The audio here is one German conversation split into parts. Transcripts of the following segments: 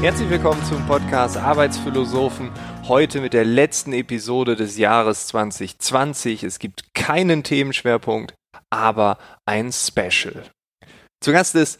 Herzlich willkommen zum Podcast Arbeitsphilosophen. Heute mit der letzten Episode des Jahres 2020. Es gibt keinen Themenschwerpunkt, aber ein Special. Zu Gast ist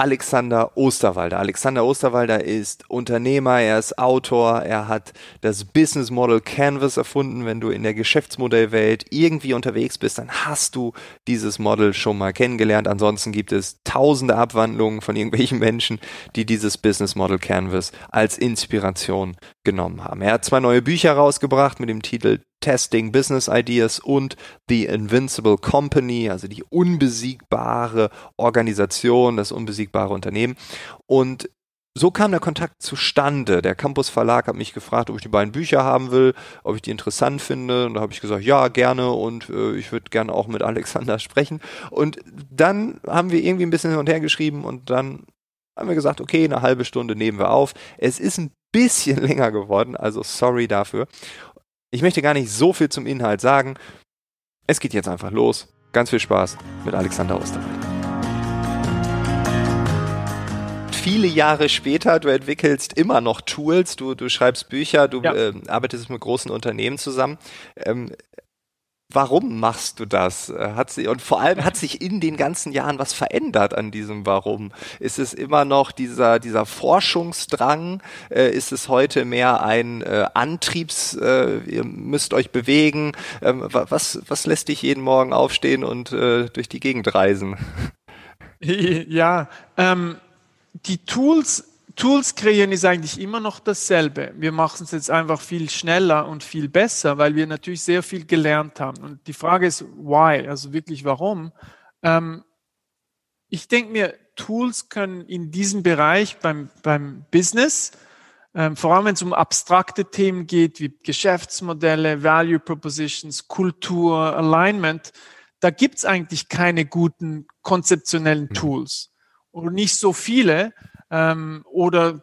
Alexander Osterwalder. Alexander Osterwalder ist Unternehmer, er ist Autor, er hat das Business Model Canvas erfunden. Wenn du in der Geschäftsmodellwelt irgendwie unterwegs bist, dann hast du dieses Model schon mal kennengelernt. Ansonsten gibt es tausende Abwandlungen von irgendwelchen Menschen, die dieses Business Model Canvas als Inspiration genommen haben. Er hat zwei neue Bücher rausgebracht mit dem Titel Testing Business Ideas und The Invincible Company, also die unbesiegbare Organisation, das unbesiegbare Unternehmen. Und so kam der Kontakt zustande. Der Campus Verlag hat mich gefragt, ob ich die beiden Bücher haben will, ob ich die interessant finde. Und da habe ich gesagt, ja, gerne und äh, ich würde gerne auch mit Alexander sprechen. Und dann haben wir irgendwie ein bisschen hin und her geschrieben und dann haben wir gesagt, okay, eine halbe Stunde nehmen wir auf. Es ist ein bisschen länger geworden, also sorry dafür. Ich möchte gar nicht so viel zum Inhalt sagen. Es geht jetzt einfach los. Ganz viel Spaß mit Alexander Osterwald. Viele Jahre später, du entwickelst immer noch Tools, du, du schreibst Bücher, du ja. äh, arbeitest mit großen Unternehmen zusammen. Ähm, warum machst du das? Äh, hat sie, und vor allem hat sich in den ganzen Jahren was verändert an diesem Warum? Ist es immer noch dieser, dieser Forschungsdrang? Äh, ist es heute mehr ein äh, Antriebs, ihr müsst euch bewegen? Ähm, was, was lässt dich jeden Morgen aufstehen und durch die Gegend reisen? Ja, ähm, die Tools Tools kreieren ist eigentlich immer noch dasselbe. Wir machen es jetzt einfach viel schneller und viel besser, weil wir natürlich sehr viel gelernt haben. Und die Frage ist, why? Also wirklich, warum? Ähm, ich denke mir, Tools können in diesem Bereich beim, beim Business, ähm, vor allem wenn es um abstrakte Themen geht, wie Geschäftsmodelle, Value Propositions, Kultur, Alignment, da gibt es eigentlich keine guten konzeptionellen mhm. Tools. Oder nicht so viele, ähm, oder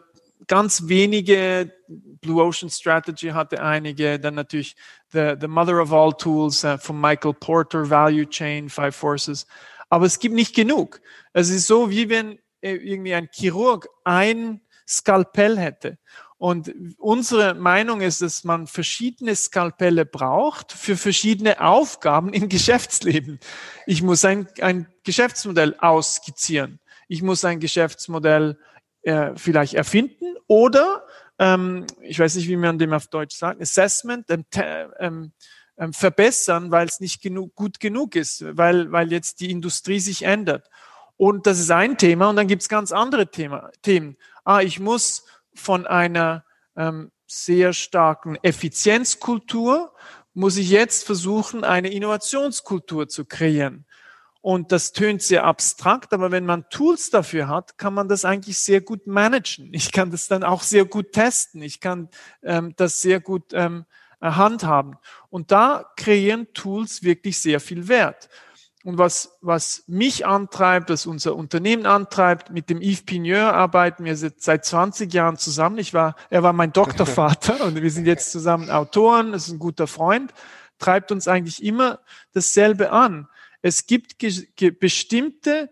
ganz wenige, Blue Ocean Strategy hatte einige, dann natürlich The, the Mother of All Tools uh, von Michael Porter, Value Chain, Five Forces. Aber es gibt nicht genug. Es ist so, wie wenn äh, irgendwie ein Chirurg ein Skalpell hätte. Und unsere Meinung ist, dass man verschiedene Skalpelle braucht für verschiedene Aufgaben im Geschäftsleben. Ich muss ein, ein Geschäftsmodell ausskizzieren. Ich muss ein Geschäftsmodell äh, vielleicht erfinden oder, ähm, ich weiß nicht, wie man dem auf Deutsch sagt, Assessment, ähm, ähm, ähm, verbessern, weil es nicht genug, gut genug ist, weil, weil jetzt die Industrie sich ändert. Und das ist ein Thema. Und dann gibt es ganz andere Thema, Themen. Ah, ich muss von einer ähm, sehr starken Effizienzkultur, muss ich jetzt versuchen, eine Innovationskultur zu kreieren. Und das tönt sehr abstrakt, aber wenn man Tools dafür hat, kann man das eigentlich sehr gut managen. Ich kann das dann auch sehr gut testen. Ich kann ähm, das sehr gut ähm, handhaben. Und da kreieren Tools wirklich sehr viel Wert. Und was, was mich antreibt, was unser Unternehmen antreibt, mit dem Yves Pigneur arbeiten wir seit 20 Jahren zusammen. Ich war, er war mein Doktorvater und wir sind jetzt zusammen Autoren, das ist ein guter Freund, treibt uns eigentlich immer dasselbe an es gibt bestimmte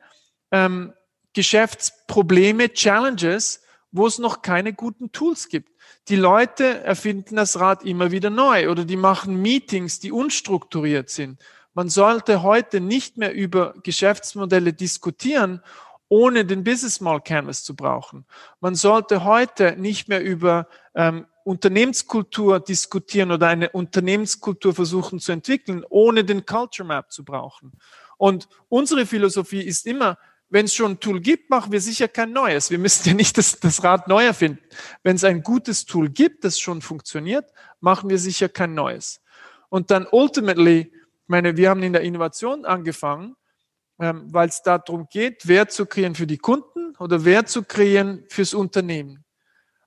ähm, Geschäftsprobleme, Challenges, wo es noch keine guten Tools gibt. Die Leute erfinden das Rad immer wieder neu oder die machen Meetings, die unstrukturiert sind. Man sollte heute nicht mehr über Geschäftsmodelle diskutieren, ohne den Business Model Canvas zu brauchen. Man sollte heute nicht mehr über ähm, Unternehmenskultur diskutieren oder eine Unternehmenskultur versuchen zu entwickeln, ohne den Culture Map zu brauchen. Und unsere Philosophie ist immer, wenn es schon ein Tool gibt, machen wir sicher kein neues. Wir müssen ja nicht das, das Rad neu erfinden. Wenn es ein gutes Tool gibt, das schon funktioniert, machen wir sicher kein neues. Und dann ultimately, ich meine, wir haben in der Innovation angefangen, ähm, weil es darum geht, Wert zu kreieren für die Kunden oder Wert zu kreieren fürs Unternehmen.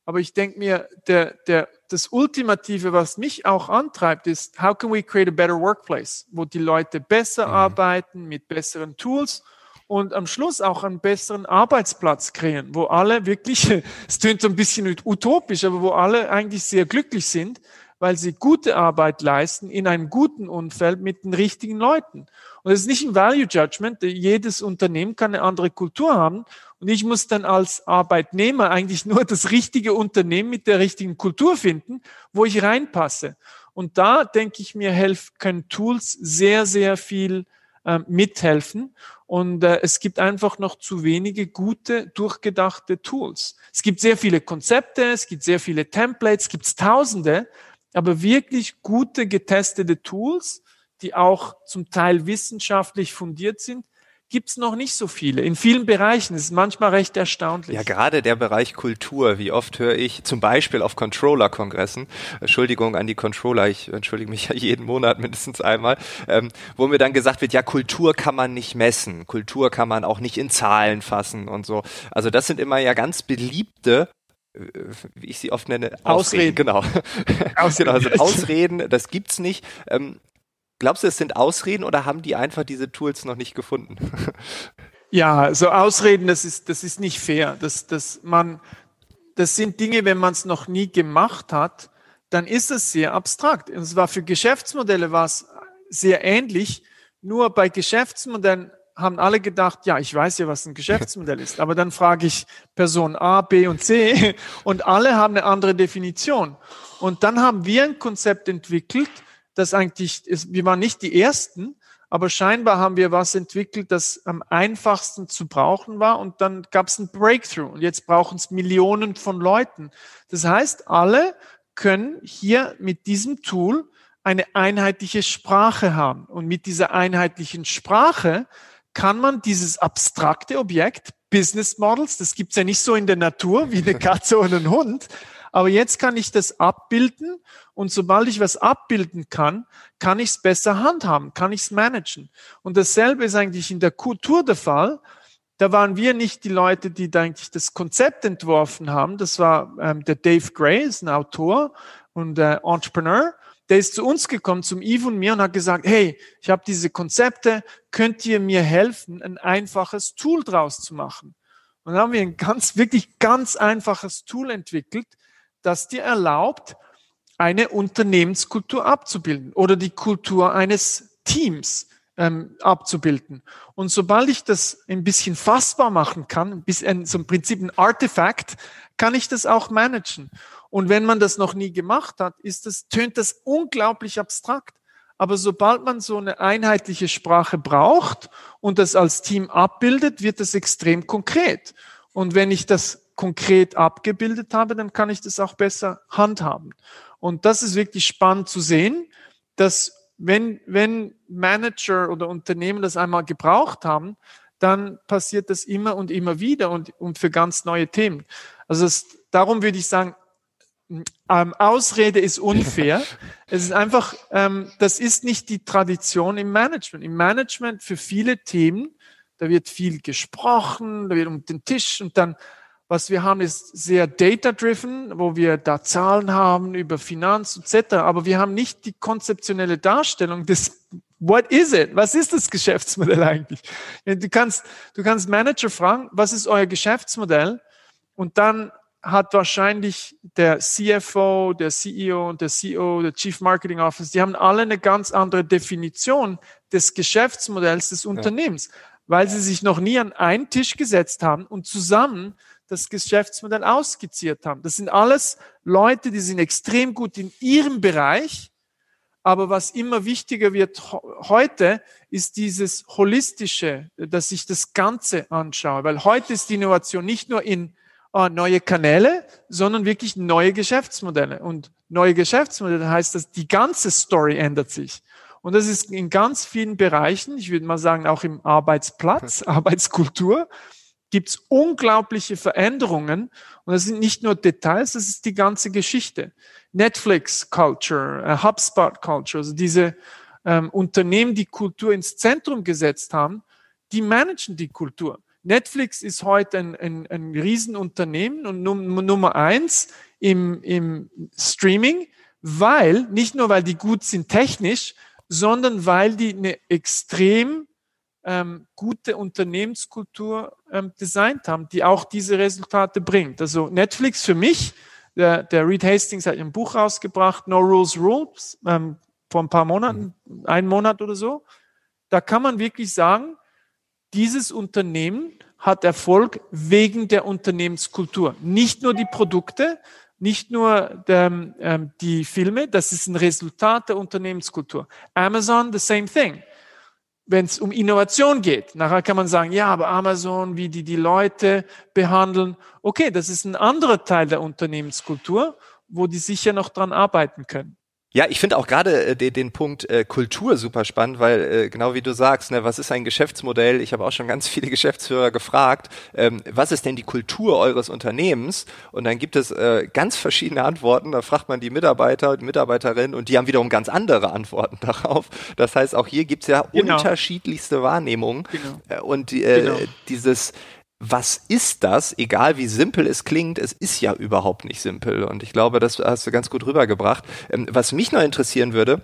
Aber ich denke mir, der, der, das Ultimative, was mich auch antreibt, ist, how can we create a better workplace, wo die Leute besser mhm. arbeiten mit besseren Tools und am Schluss auch einen besseren Arbeitsplatz kreieren, wo alle wirklich, es klingt so ein bisschen utopisch, aber wo alle eigentlich sehr glücklich sind, weil sie gute Arbeit leisten in einem guten Umfeld mit den richtigen Leuten. Und es ist nicht ein Value Judgment. Jedes Unternehmen kann eine andere Kultur haben. Und ich muss dann als Arbeitnehmer eigentlich nur das richtige Unternehmen mit der richtigen Kultur finden, wo ich reinpasse. Und da denke ich mir, helf, können Tools sehr, sehr viel äh, mithelfen. Und äh, es gibt einfach noch zu wenige gute, durchgedachte Tools. Es gibt sehr viele Konzepte, es gibt sehr viele Templates, es gibt Tausende, aber wirklich gute, getestete Tools, die auch zum Teil wissenschaftlich fundiert sind, gibt es noch nicht so viele. In vielen Bereichen das ist manchmal recht erstaunlich. Ja, gerade der Bereich Kultur. Wie oft höre ich zum Beispiel auf Controller-Kongressen, Entschuldigung an die Controller, ich entschuldige mich ja jeden Monat mindestens einmal, ähm, wo mir dann gesagt wird, ja, Kultur kann man nicht messen, Kultur kann man auch nicht in Zahlen fassen und so. Also das sind immer ja ganz beliebte äh, wie ich sie oft nenne, Ausreden. Ausreden. Genau. Ausreden. genau, also Ausreden, das gibt's nicht. Ähm, Glaubst du, es sind Ausreden oder haben die einfach diese Tools noch nicht gefunden? Ja, so Ausreden, das ist, das ist nicht fair. Das, das, man, das sind Dinge, wenn man es noch nie gemacht hat, dann ist es sehr abstrakt. Und es war für Geschäftsmodelle war es sehr ähnlich. Nur bei Geschäftsmodellen haben alle gedacht, ja, ich weiß ja, was ein Geschäftsmodell ist. Aber dann frage ich Person A, B und C und alle haben eine andere Definition. Und dann haben wir ein Konzept entwickelt, das eigentlich, ist, wir waren nicht die Ersten, aber scheinbar haben wir was entwickelt, das am einfachsten zu brauchen war und dann gab es ein Breakthrough und jetzt brauchen es Millionen von Leuten. Das heißt, alle können hier mit diesem Tool eine einheitliche Sprache haben und mit dieser einheitlichen Sprache kann man dieses abstrakte Objekt, Business Models, das gibt's ja nicht so in der Natur wie eine Katze oder ein Hund, aber jetzt kann ich das abbilden und sobald ich was abbilden kann, kann ich es besser handhaben, kann ich es managen. Und dasselbe ist eigentlich in der Kultur der Fall. Da waren wir nicht die Leute, die da eigentlich das Konzept entworfen haben. Das war ähm, der Dave Gray, ist ein Autor und äh, Entrepreneur. Der ist zu uns gekommen, zum Yves und mir und hat gesagt, hey, ich habe diese Konzepte, könnt ihr mir helfen, ein einfaches Tool draus zu machen? Und dann haben wir ein ganz, wirklich ganz einfaches Tool entwickelt, das dir erlaubt, eine Unternehmenskultur abzubilden oder die Kultur eines Teams ähm, abzubilden. Und sobald ich das ein bisschen fassbar machen kann, bis ein, so im Prinzip ein Artefakt, kann ich das auch managen. Und wenn man das noch nie gemacht hat, ist das, tönt das unglaublich abstrakt. Aber sobald man so eine einheitliche Sprache braucht und das als Team abbildet, wird das extrem konkret. Und wenn ich das konkret abgebildet habe, dann kann ich das auch besser handhaben. Und das ist wirklich spannend zu sehen, dass wenn, wenn Manager oder Unternehmen das einmal gebraucht haben, dann passiert das immer und immer wieder und, und für ganz neue Themen. Also das, darum würde ich sagen, ähm, Ausrede ist unfair. es ist einfach, ähm, das ist nicht die Tradition im Management. Im Management für viele Themen, da wird viel gesprochen, da wird um den Tisch und dann was wir haben, ist sehr data-driven, wo wir da Zahlen haben über Finanz etc. Aber wir haben nicht die konzeptionelle Darstellung des What is it? Was ist das Geschäftsmodell eigentlich? Du kannst, du kannst Manager fragen, was ist euer Geschäftsmodell? Und dann hat wahrscheinlich der CFO, der CEO und der CEO, der Chief Marketing Officer, die haben alle eine ganz andere Definition des Geschäftsmodells des Unternehmens, ja. weil sie sich noch nie an einen Tisch gesetzt haben und zusammen das Geschäftsmodell ausskizziert haben. Das sind alles Leute, die sind extrem gut in ihrem Bereich. Aber was immer wichtiger wird heute, ist dieses Holistische, dass ich das Ganze anschaue. Weil heute ist die Innovation nicht nur in oh, neue Kanäle, sondern wirklich neue Geschäftsmodelle. Und neue Geschäftsmodelle heißt, dass die ganze Story ändert sich. Und das ist in ganz vielen Bereichen, ich würde mal sagen auch im Arbeitsplatz, Arbeitskultur, gibt es unglaubliche Veränderungen. Und das sind nicht nur Details, das ist die ganze Geschichte. Netflix Culture, äh, HubSpot Culture, also diese ähm, Unternehmen, die Kultur ins Zentrum gesetzt haben, die managen die Kultur. Netflix ist heute ein, ein, ein Riesenunternehmen und Num Nummer eins im, im Streaming, weil, nicht nur weil die gut sind technisch, sondern weil die eine extrem ähm, gute Unternehmenskultur ähm, designt haben, die auch diese Resultate bringt. Also Netflix für mich, Der, der Reed Hastings hat ein Buch rausgebracht, No Rules Rules, ähm, vor ein paar Monaten, einen Monat oder so. Da kann man wirklich sagen, dieses Unternehmen hat Erfolg wegen der Unternehmenskultur. Nicht nur die Produkte, nicht nur der, ähm, die Filme, das ist ein Resultat der Unternehmenskultur. Amazon, the same thing. Wenn es um Innovation geht, nachher kann man sagen, ja, aber Amazon, wie die die Leute behandeln, okay, das ist ein anderer Teil der Unternehmenskultur, wo die sicher noch dran arbeiten können. Ja, ich finde auch gerade äh, den, den Punkt äh, Kultur super spannend, weil äh, genau wie du sagst, ne, was ist ein Geschäftsmodell? Ich habe auch schon ganz viele Geschäftsführer gefragt, ähm, was ist denn die Kultur eures Unternehmens? Und dann gibt es äh, ganz verschiedene Antworten. Da fragt man die Mitarbeiter und Mitarbeiterinnen und die haben wiederum ganz andere Antworten darauf. Das heißt, auch hier gibt es ja genau. unterschiedlichste Wahrnehmungen genau. Äh, und äh, genau. dieses was ist das, egal wie simpel es klingt, es ist ja überhaupt nicht simpel. Und ich glaube, das hast du ganz gut rübergebracht. Ähm, was mich noch interessieren würde,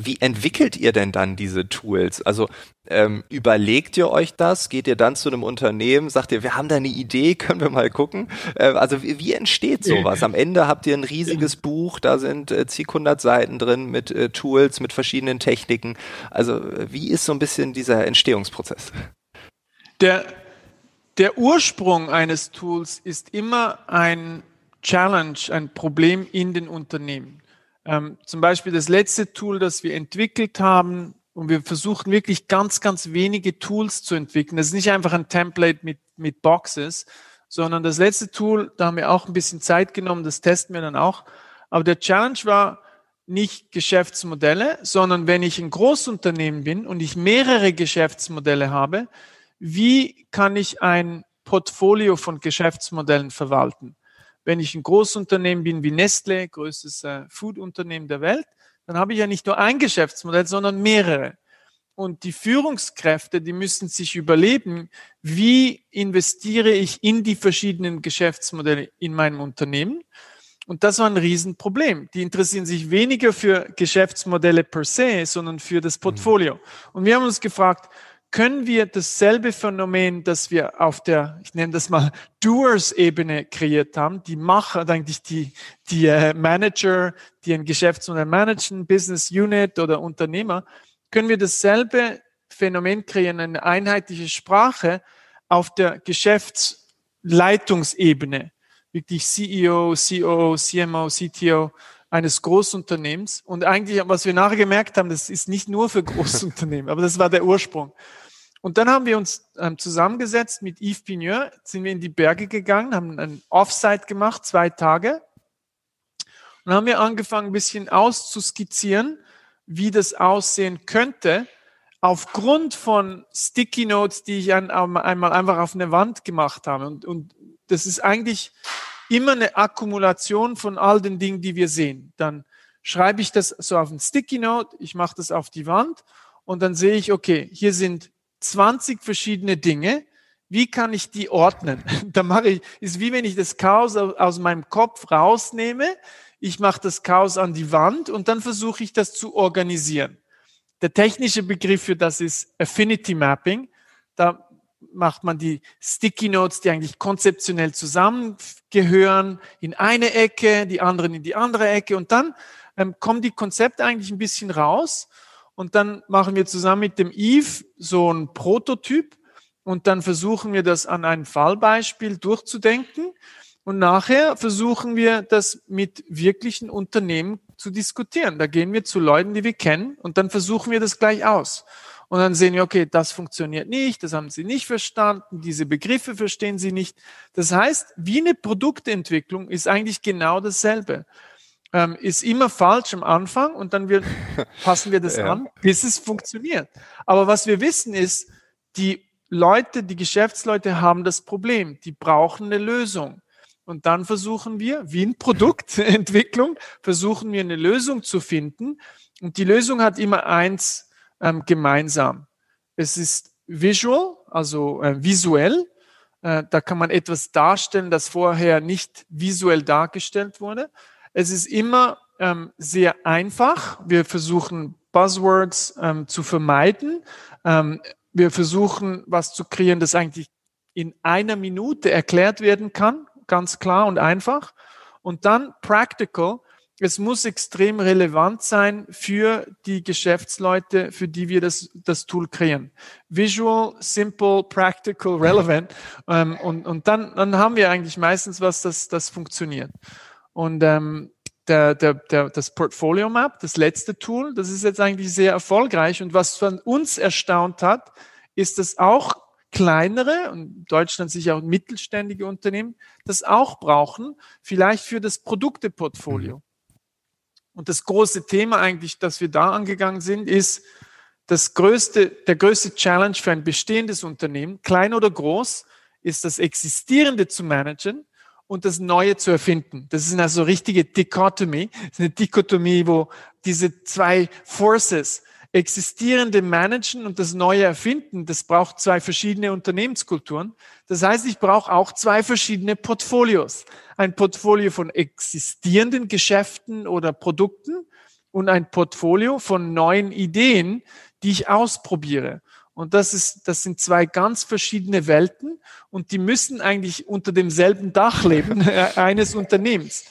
wie entwickelt ihr denn dann diese Tools? Also ähm, überlegt ihr euch das? Geht ihr dann zu einem Unternehmen? Sagt ihr, wir haben da eine Idee, können wir mal gucken? Äh, also wie, wie, entsteht sowas? Am Ende habt ihr ein riesiges Buch, da sind äh, zig hundert Seiten drin mit äh, Tools, mit verschiedenen Techniken. Also wie ist so ein bisschen dieser Entstehungsprozess? Der der Ursprung eines Tools ist immer ein Challenge, ein Problem in den Unternehmen. Ähm, zum Beispiel das letzte Tool, das wir entwickelt haben, und wir versuchen wirklich ganz, ganz wenige Tools zu entwickeln. Das ist nicht einfach ein Template mit, mit Boxes, sondern das letzte Tool, da haben wir auch ein bisschen Zeit genommen, das testen wir dann auch. Aber der Challenge war nicht Geschäftsmodelle, sondern wenn ich ein Großunternehmen bin und ich mehrere Geschäftsmodelle habe, wie kann ich ein Portfolio von Geschäftsmodellen verwalten? Wenn ich ein Großunternehmen bin wie Nestle, größtes äh, Foodunternehmen der Welt, dann habe ich ja nicht nur ein Geschäftsmodell, sondern mehrere. Und die Führungskräfte, die müssen sich überleben, wie investiere ich in die verschiedenen Geschäftsmodelle in meinem Unternehmen. Und das war ein Riesenproblem. Die interessieren sich weniger für Geschäftsmodelle per se, sondern für das Portfolio. Und wir haben uns gefragt, können wir dasselbe Phänomen, das wir auf der, ich nenne das mal Doers-Ebene kreiert haben, die Macher, eigentlich die, die äh, Manager, die ein Geschäftsmodell managen, Business Unit oder Unternehmer, können wir dasselbe Phänomen kreieren, eine einheitliche Sprache auf der Geschäftsleitungsebene, wirklich CEO, COO, CMO, CTO, eines Großunternehmens. Und eigentlich, was wir nachher gemerkt haben, das ist nicht nur für Großunternehmen, aber das war der Ursprung. Und dann haben wir uns ähm, zusammengesetzt mit Yves Pigneur, sind wir in die Berge gegangen, haben ein Offsite gemacht, zwei Tage. Und haben wir angefangen, ein bisschen auszuskizzieren, wie das aussehen könnte, aufgrund von Sticky Notes, die ich ein, einmal einfach auf eine Wand gemacht habe. Und, und das ist eigentlich immer eine Akkumulation von all den Dingen, die wir sehen. Dann schreibe ich das so auf ein Sticky Note, ich mache das auf die Wand und dann sehe ich, okay, hier sind 20 verschiedene Dinge. Wie kann ich die ordnen? da mache ich, ist wie wenn ich das Chaos aus meinem Kopf rausnehme. Ich mache das Chaos an die Wand und dann versuche ich das zu organisieren. Der technische Begriff für das ist Affinity Mapping. Da macht man die Sticky Notes, die eigentlich konzeptionell zusammengehören, in eine Ecke, die anderen in die andere Ecke. Und dann ähm, kommen die Konzepte eigentlich ein bisschen raus. Und dann machen wir zusammen mit dem Eve so ein Prototyp. Und dann versuchen wir das an ein Fallbeispiel durchzudenken. Und nachher versuchen wir das mit wirklichen Unternehmen zu diskutieren. Da gehen wir zu Leuten, die wir kennen. Und dann versuchen wir das gleich aus. Und dann sehen wir, okay, das funktioniert nicht, das haben sie nicht verstanden, diese Begriffe verstehen sie nicht. Das heißt, wie eine Produktentwicklung ist eigentlich genau dasselbe. Ähm, ist immer falsch am Anfang und dann wir, passen wir das ja. an, bis es funktioniert. Aber was wir wissen ist, die Leute, die Geschäftsleute haben das Problem. Die brauchen eine Lösung. Und dann versuchen wir, wie in Produktentwicklung, versuchen wir eine Lösung zu finden. Und die Lösung hat immer eins ähm, gemeinsam. Es ist visual, also äh, visuell. Äh, da kann man etwas darstellen, das vorher nicht visuell dargestellt wurde. Es ist immer ähm, sehr einfach. Wir versuchen Buzzwords ähm, zu vermeiden. Ähm, wir versuchen, was zu kreieren, das eigentlich in einer Minute erklärt werden kann, ganz klar und einfach. Und dann Practical. Es muss extrem relevant sein für die Geschäftsleute, für die wir das, das Tool kreieren. Visual, simple, practical, relevant. Ähm, und und dann, dann haben wir eigentlich meistens was, das, das funktioniert. Und ähm, der, der, der, das Portfolio Map, das letzte Tool, das ist jetzt eigentlich sehr erfolgreich. Und was von uns erstaunt hat, ist, dass auch kleinere und Deutschland sicher auch mittelständige Unternehmen das auch brauchen, vielleicht für das Produkteportfolio. Und das große Thema eigentlich, das wir da angegangen sind, ist das größte, der größte Challenge für ein bestehendes Unternehmen, klein oder groß, ist das Existierende zu managen und das Neue zu erfinden. Das ist also richtige Dichotomie. Das ist eine Dichotomie, wo diese zwei Forces, existierende managen und das Neue erfinden, das braucht zwei verschiedene Unternehmenskulturen. Das heißt, ich brauche auch zwei verschiedene Portfolios. Ein Portfolio von existierenden Geschäften oder Produkten und ein Portfolio von neuen Ideen, die ich ausprobiere. Und das ist, das sind zwei ganz verschiedene Welten und die müssen eigentlich unter demselben Dach leben eines Unternehmens.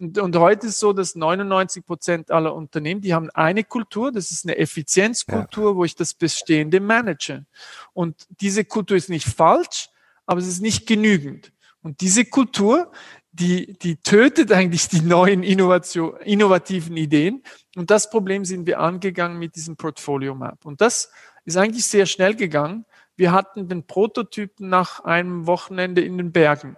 Und, und heute ist so, dass 99 Prozent aller Unternehmen, die haben eine Kultur, das ist eine Effizienzkultur, ja. wo ich das Bestehende manage. Und diese Kultur ist nicht falsch, aber es ist nicht genügend. Und diese Kultur, die, die tötet eigentlich die neuen Innovation, innovativen Ideen. Und das Problem sind wir angegangen mit diesem Portfolio Map. Und das ist eigentlich sehr schnell gegangen. Wir hatten den Prototypen nach einem Wochenende in den Bergen.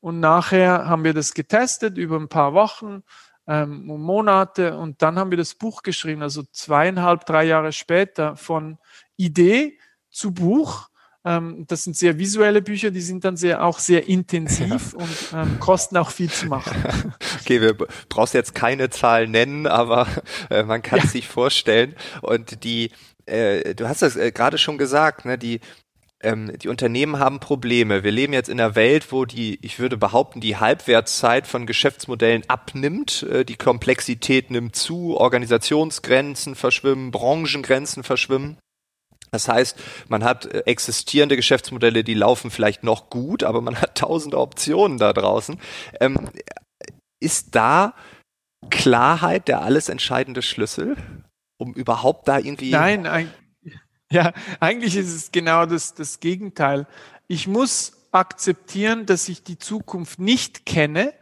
Und nachher haben wir das getestet über ein paar Wochen, ähm, Monate und dann haben wir das Buch geschrieben, also zweieinhalb, drei Jahre später von Idee zu Buch. Ähm, das sind sehr visuelle Bücher, die sind dann sehr, auch sehr intensiv ja. und ähm, kosten auch viel zu machen. Okay, wir brauchst jetzt keine Zahl nennen, aber äh, man kann es ja. sich vorstellen. Und die, äh, du hast das äh, gerade schon gesagt, ne, die, ähm, die Unternehmen haben Probleme. Wir leben jetzt in einer Welt, wo die, ich würde behaupten, die Halbwertszeit von Geschäftsmodellen abnimmt. Äh, die Komplexität nimmt zu, Organisationsgrenzen verschwimmen, Branchengrenzen verschwimmen. Das heißt, man hat äh, existierende Geschäftsmodelle, die laufen vielleicht noch gut, aber man hat tausende Optionen da draußen. Ähm, ist da Klarheit der alles entscheidende Schlüssel? um überhaupt da irgendwie. Nein, ein, ja, eigentlich ist es genau das, das Gegenteil. Ich muss akzeptieren, dass ich die Zukunft nicht kenne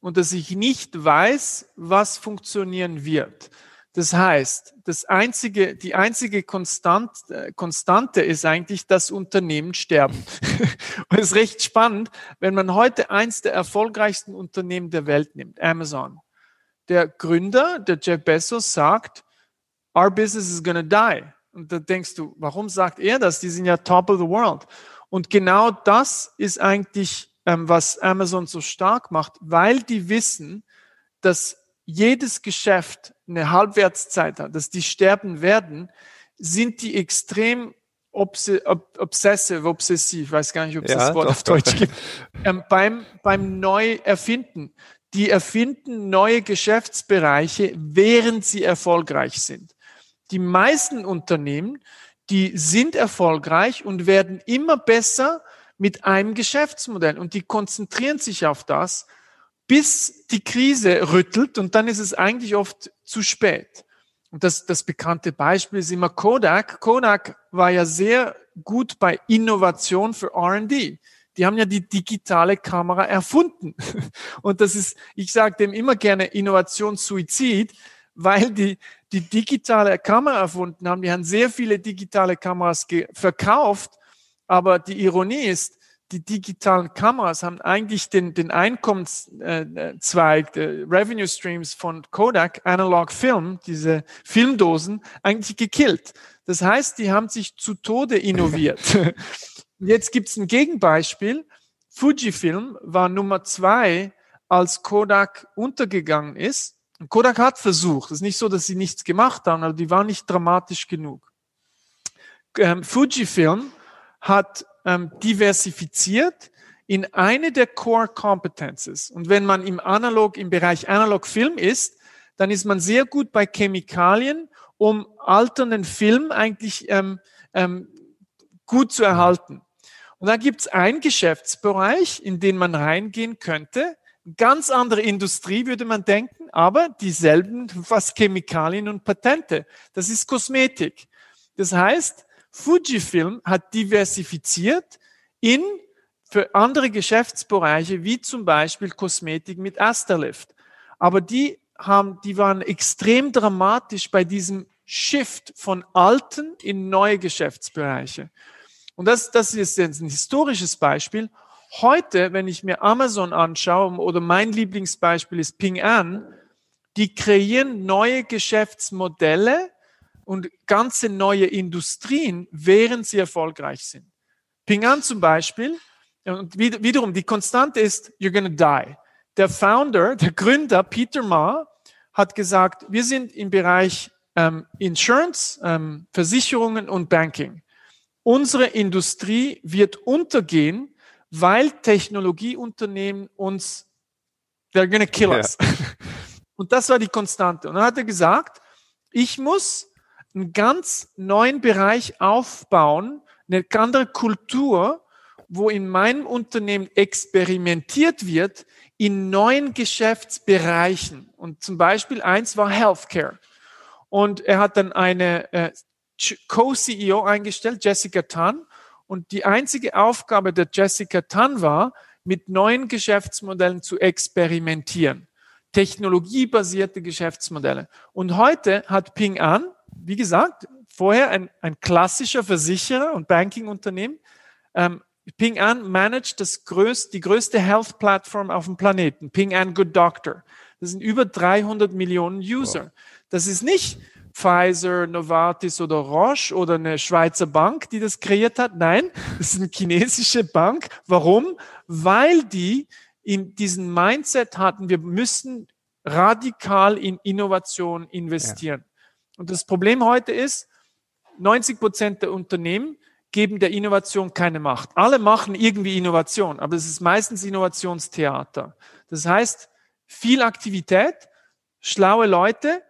und dass ich nicht weiß, was funktionieren wird. Das heißt, das einzige, die einzige Konstant, äh, Konstante ist eigentlich, dass Unternehmen sterben. und es ist recht spannend, wenn man heute eins der erfolgreichsten Unternehmen der Welt nimmt, Amazon. Der Gründer, der Jeff Bezos, sagt, our business is gonna die. Und da denkst du, warum sagt er das? Die sind ja top of the world. Und genau das ist eigentlich, ähm, was Amazon so stark macht, weil die wissen, dass jedes Geschäft eine Halbwertszeit hat, dass die sterben werden, sind die extrem obse ob obsessive, obsessiv, ich weiß gar nicht, ob es ja, das Wort doch, auf Deutsch doch. gibt, ähm, beim, beim Neuerfinden. Die erfinden neue Geschäftsbereiche, während sie erfolgreich sind die meisten Unternehmen, die sind erfolgreich und werden immer besser mit einem Geschäftsmodell und die konzentrieren sich auf das, bis die Krise rüttelt und dann ist es eigentlich oft zu spät. Und das, das bekannte Beispiel ist immer Kodak. Kodak war ja sehr gut bei Innovation für R&D. Die haben ja die digitale Kamera erfunden. Und das ist, ich sage dem immer gerne Innovationssuizid, weil die die digitale Kamera erfunden haben. Die haben sehr viele digitale Kameras verkauft, aber die Ironie ist, die digitalen Kameras haben eigentlich den, den Einkommenszweig, äh, Revenue Streams von Kodak, Analog Film, diese Filmdosen, eigentlich gekillt. Das heißt, die haben sich zu Tode innoviert. Jetzt gibt es ein Gegenbeispiel. Fujifilm war Nummer zwei, als Kodak untergegangen ist. Kodak hat versucht. Es ist nicht so, dass sie nichts gemacht haben, aber die waren nicht dramatisch genug. Ähm, Fujifilm hat ähm, diversifiziert in eine der Core Competences. Und wenn man im Analog, im Bereich Analog Film ist, dann ist man sehr gut bei Chemikalien, um alternden Film eigentlich ähm, ähm, gut zu erhalten. Und da gibt es einen Geschäftsbereich, in den man reingehen könnte, Ganz andere Industrie, würde man denken, aber dieselben, was Chemikalien und Patente. Das ist Kosmetik. Das heißt, Fujifilm hat diversifiziert in für andere Geschäftsbereiche, wie zum Beispiel Kosmetik mit Asterlift. Aber die haben, die waren extrem dramatisch bei diesem Shift von alten in neue Geschäftsbereiche. Und das, das ist jetzt ein historisches Beispiel. Heute, wenn ich mir Amazon anschaue, oder mein Lieblingsbeispiel ist Ping An, die kreieren neue Geschäftsmodelle und ganze neue Industrien, während sie erfolgreich sind. Ping An zum Beispiel, und wiederum, die Konstante ist, you're gonna die. Der Founder, der Gründer, Peter Ma, hat gesagt, wir sind im Bereich ähm, Insurance, ähm, Versicherungen und Banking. Unsere Industrie wird untergehen, weil Technologieunternehmen uns, they're gonna kill us. Ja. Und das war die Konstante. Und dann hat er gesagt, ich muss einen ganz neuen Bereich aufbauen, eine andere Kultur, wo in meinem Unternehmen experimentiert wird in neuen Geschäftsbereichen. Und zum Beispiel eins war Healthcare. Und er hat dann eine äh, Co-CEO eingestellt, Jessica Tan. Und die einzige Aufgabe der Jessica Tan war, mit neuen Geschäftsmodellen zu experimentieren. Technologiebasierte Geschäftsmodelle. Und heute hat Ping An, wie gesagt, vorher ein, ein klassischer Versicherer und Banking-Unternehmen, ähm, Ping An managt das größte, die größte Health Plattform auf dem Planeten. Ping An Good Doctor. Das sind über 300 Millionen User. Wow. Das ist nicht Pfizer, Novartis oder Roche oder eine Schweizer Bank, die das kreiert hat. Nein, das ist eine chinesische Bank. Warum? Weil die in diesen Mindset hatten, wir müssen radikal in Innovation investieren. Ja. Und das Problem heute ist, 90 Prozent der Unternehmen geben der Innovation keine Macht. Alle machen irgendwie Innovation, aber es ist meistens Innovationstheater. Das heißt, viel Aktivität, schlaue Leute,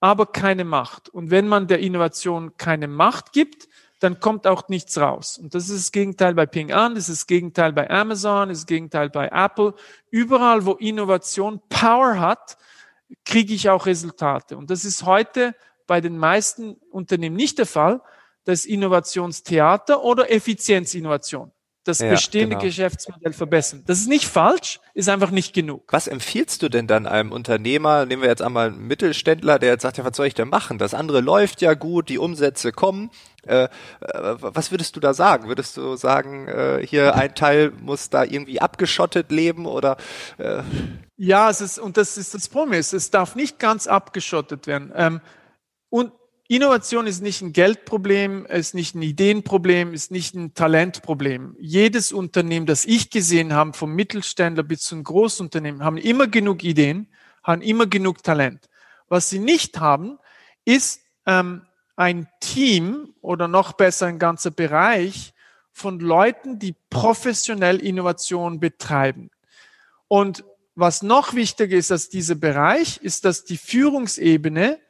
aber keine Macht. Und wenn man der Innovation keine Macht gibt, dann kommt auch nichts raus. Und das ist das Gegenteil bei Ping An, das ist das Gegenteil bei Amazon, das ist das Gegenteil bei Apple. Überall, wo Innovation Power hat, kriege ich auch Resultate. Und das ist heute bei den meisten Unternehmen nicht der Fall das Innovationstheater oder Effizienzinnovation. Das ja, bestehende genau. Geschäftsmodell verbessern. Das ist nicht falsch, ist einfach nicht genug. Was empfiehlst du denn dann einem Unternehmer? Nehmen wir jetzt einmal einen Mittelständler, der jetzt sagt, ja, was soll ich denn machen? Das andere läuft ja gut, die Umsätze kommen. Äh, äh was würdest du da sagen? Würdest du sagen, äh, hier ein Teil muss da irgendwie abgeschottet leben oder? Äh? Ja, es ist und das ist das Problem. Es darf nicht ganz abgeschottet werden. Ähm, und Innovation ist nicht ein Geldproblem, ist nicht ein Ideenproblem, ist nicht ein Talentproblem. Jedes Unternehmen, das ich gesehen habe, vom Mittelständler bis zum Großunternehmen, haben immer genug Ideen, haben immer genug Talent. Was sie nicht haben, ist ähm, ein Team oder noch besser ein ganzer Bereich von Leuten, die professionell Innovation betreiben. Und was noch wichtiger ist als dieser Bereich, ist, dass die Führungsebene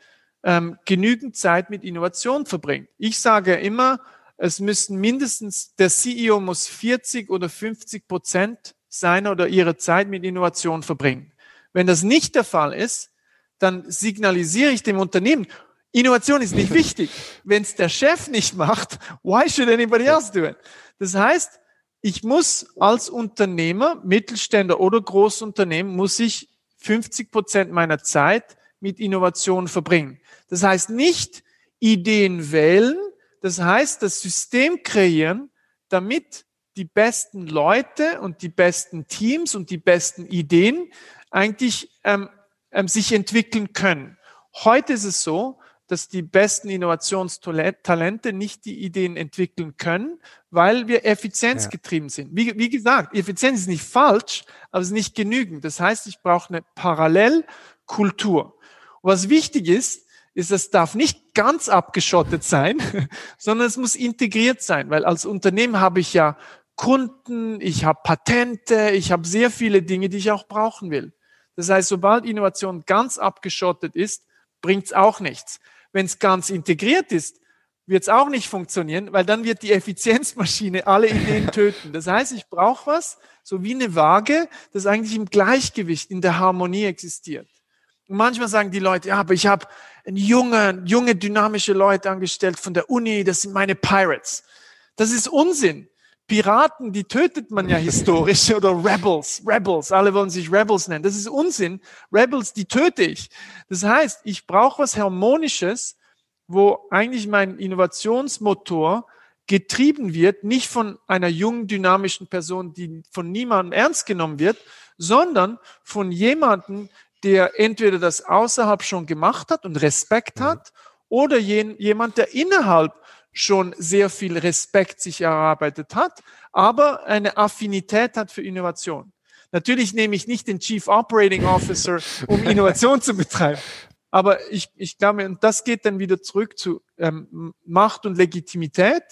ähm, genügend Zeit mit Innovation verbringt. Ich sage immer, es müssen mindestens, der CEO muss 40 oder 50 Prozent seiner oder ihrer Zeit mit Innovation verbringen. Wenn das nicht der Fall ist, dann signalisiere ich dem Unternehmen, Innovation ist nicht wichtig. Wenn es der Chef nicht macht, why should anybody else do it? Das heißt, ich muss als Unternehmer, Mittelständler oder Großunternehmen, muss ich 50 Prozent meiner Zeit mit Innovation verbringen. Das heißt nicht Ideen wählen, das heißt das System kreieren, damit die besten Leute und die besten Teams und die besten Ideen eigentlich ähm, ähm, sich entwickeln können. Heute ist es so, dass die besten Innovationstalente nicht die Ideen entwickeln können, weil wir effizienzgetrieben ja. sind. Wie, wie, gesagt, Effizienz ist nicht falsch, aber es ist nicht genügend. Das heißt, ich brauche eine Parallelkultur. Was wichtig ist, ist, es darf nicht ganz abgeschottet sein, sondern es muss integriert sein, weil als Unternehmen habe ich ja Kunden, ich habe Patente, ich habe sehr viele Dinge, die ich auch brauchen will. Das heißt, sobald Innovation ganz abgeschottet ist, bringt es auch nichts. Wenn es ganz integriert ist, wird es auch nicht funktionieren, weil dann wird die Effizienzmaschine alle Ideen töten. Das heißt, ich brauche was, so wie eine Waage, das eigentlich im Gleichgewicht, in der Harmonie existiert. Manchmal sagen die Leute, ja, aber ich habe junge, junge, dynamische Leute angestellt von der Uni, das sind meine Pirates. Das ist Unsinn. Piraten, die tötet man ja historisch oder Rebels, Rebels, alle wollen sich Rebels nennen. Das ist Unsinn. Rebels, die töte ich. Das heißt, ich brauche was Harmonisches, wo eigentlich mein Innovationsmotor getrieben wird, nicht von einer jungen, dynamischen Person, die von niemandem ernst genommen wird, sondern von jemandem, der entweder das außerhalb schon gemacht hat und Respekt mhm. hat, oder jemand, der innerhalb schon sehr viel Respekt sich erarbeitet hat, aber eine Affinität hat für Innovation. Natürlich nehme ich nicht den Chief Operating Officer, um Innovation zu betreiben. Aber ich, ich glaube, und das geht dann wieder zurück zu ähm, Macht und Legitimität.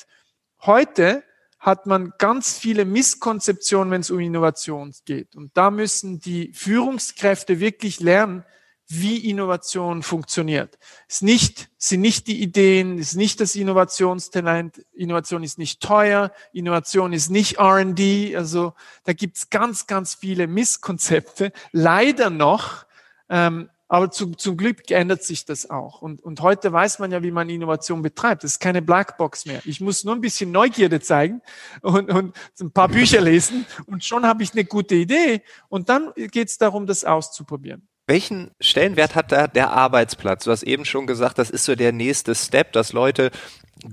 Heute hat man ganz viele Misskonzeptionen, wenn es um Innovation geht. Und da müssen die Führungskräfte wirklich lernen, wie Innovation funktioniert. Es nicht, sind nicht die Ideen, es ist nicht das Innovationstalent, Innovation ist nicht teuer, Innovation ist nicht RD, also da gibt's ganz, ganz viele Misskonzepte, leider noch, ähm, aber zu, zum Glück ändert sich das auch. Und, und heute weiß man ja, wie man Innovation betreibt. Das ist keine Blackbox mehr. Ich muss nur ein bisschen Neugierde zeigen und, und ein paar Bücher lesen und schon habe ich eine gute Idee. Und dann geht es darum, das auszuprobieren. Welchen Stellenwert hat da der Arbeitsplatz? Du hast eben schon gesagt, das ist so der nächste Step, dass Leute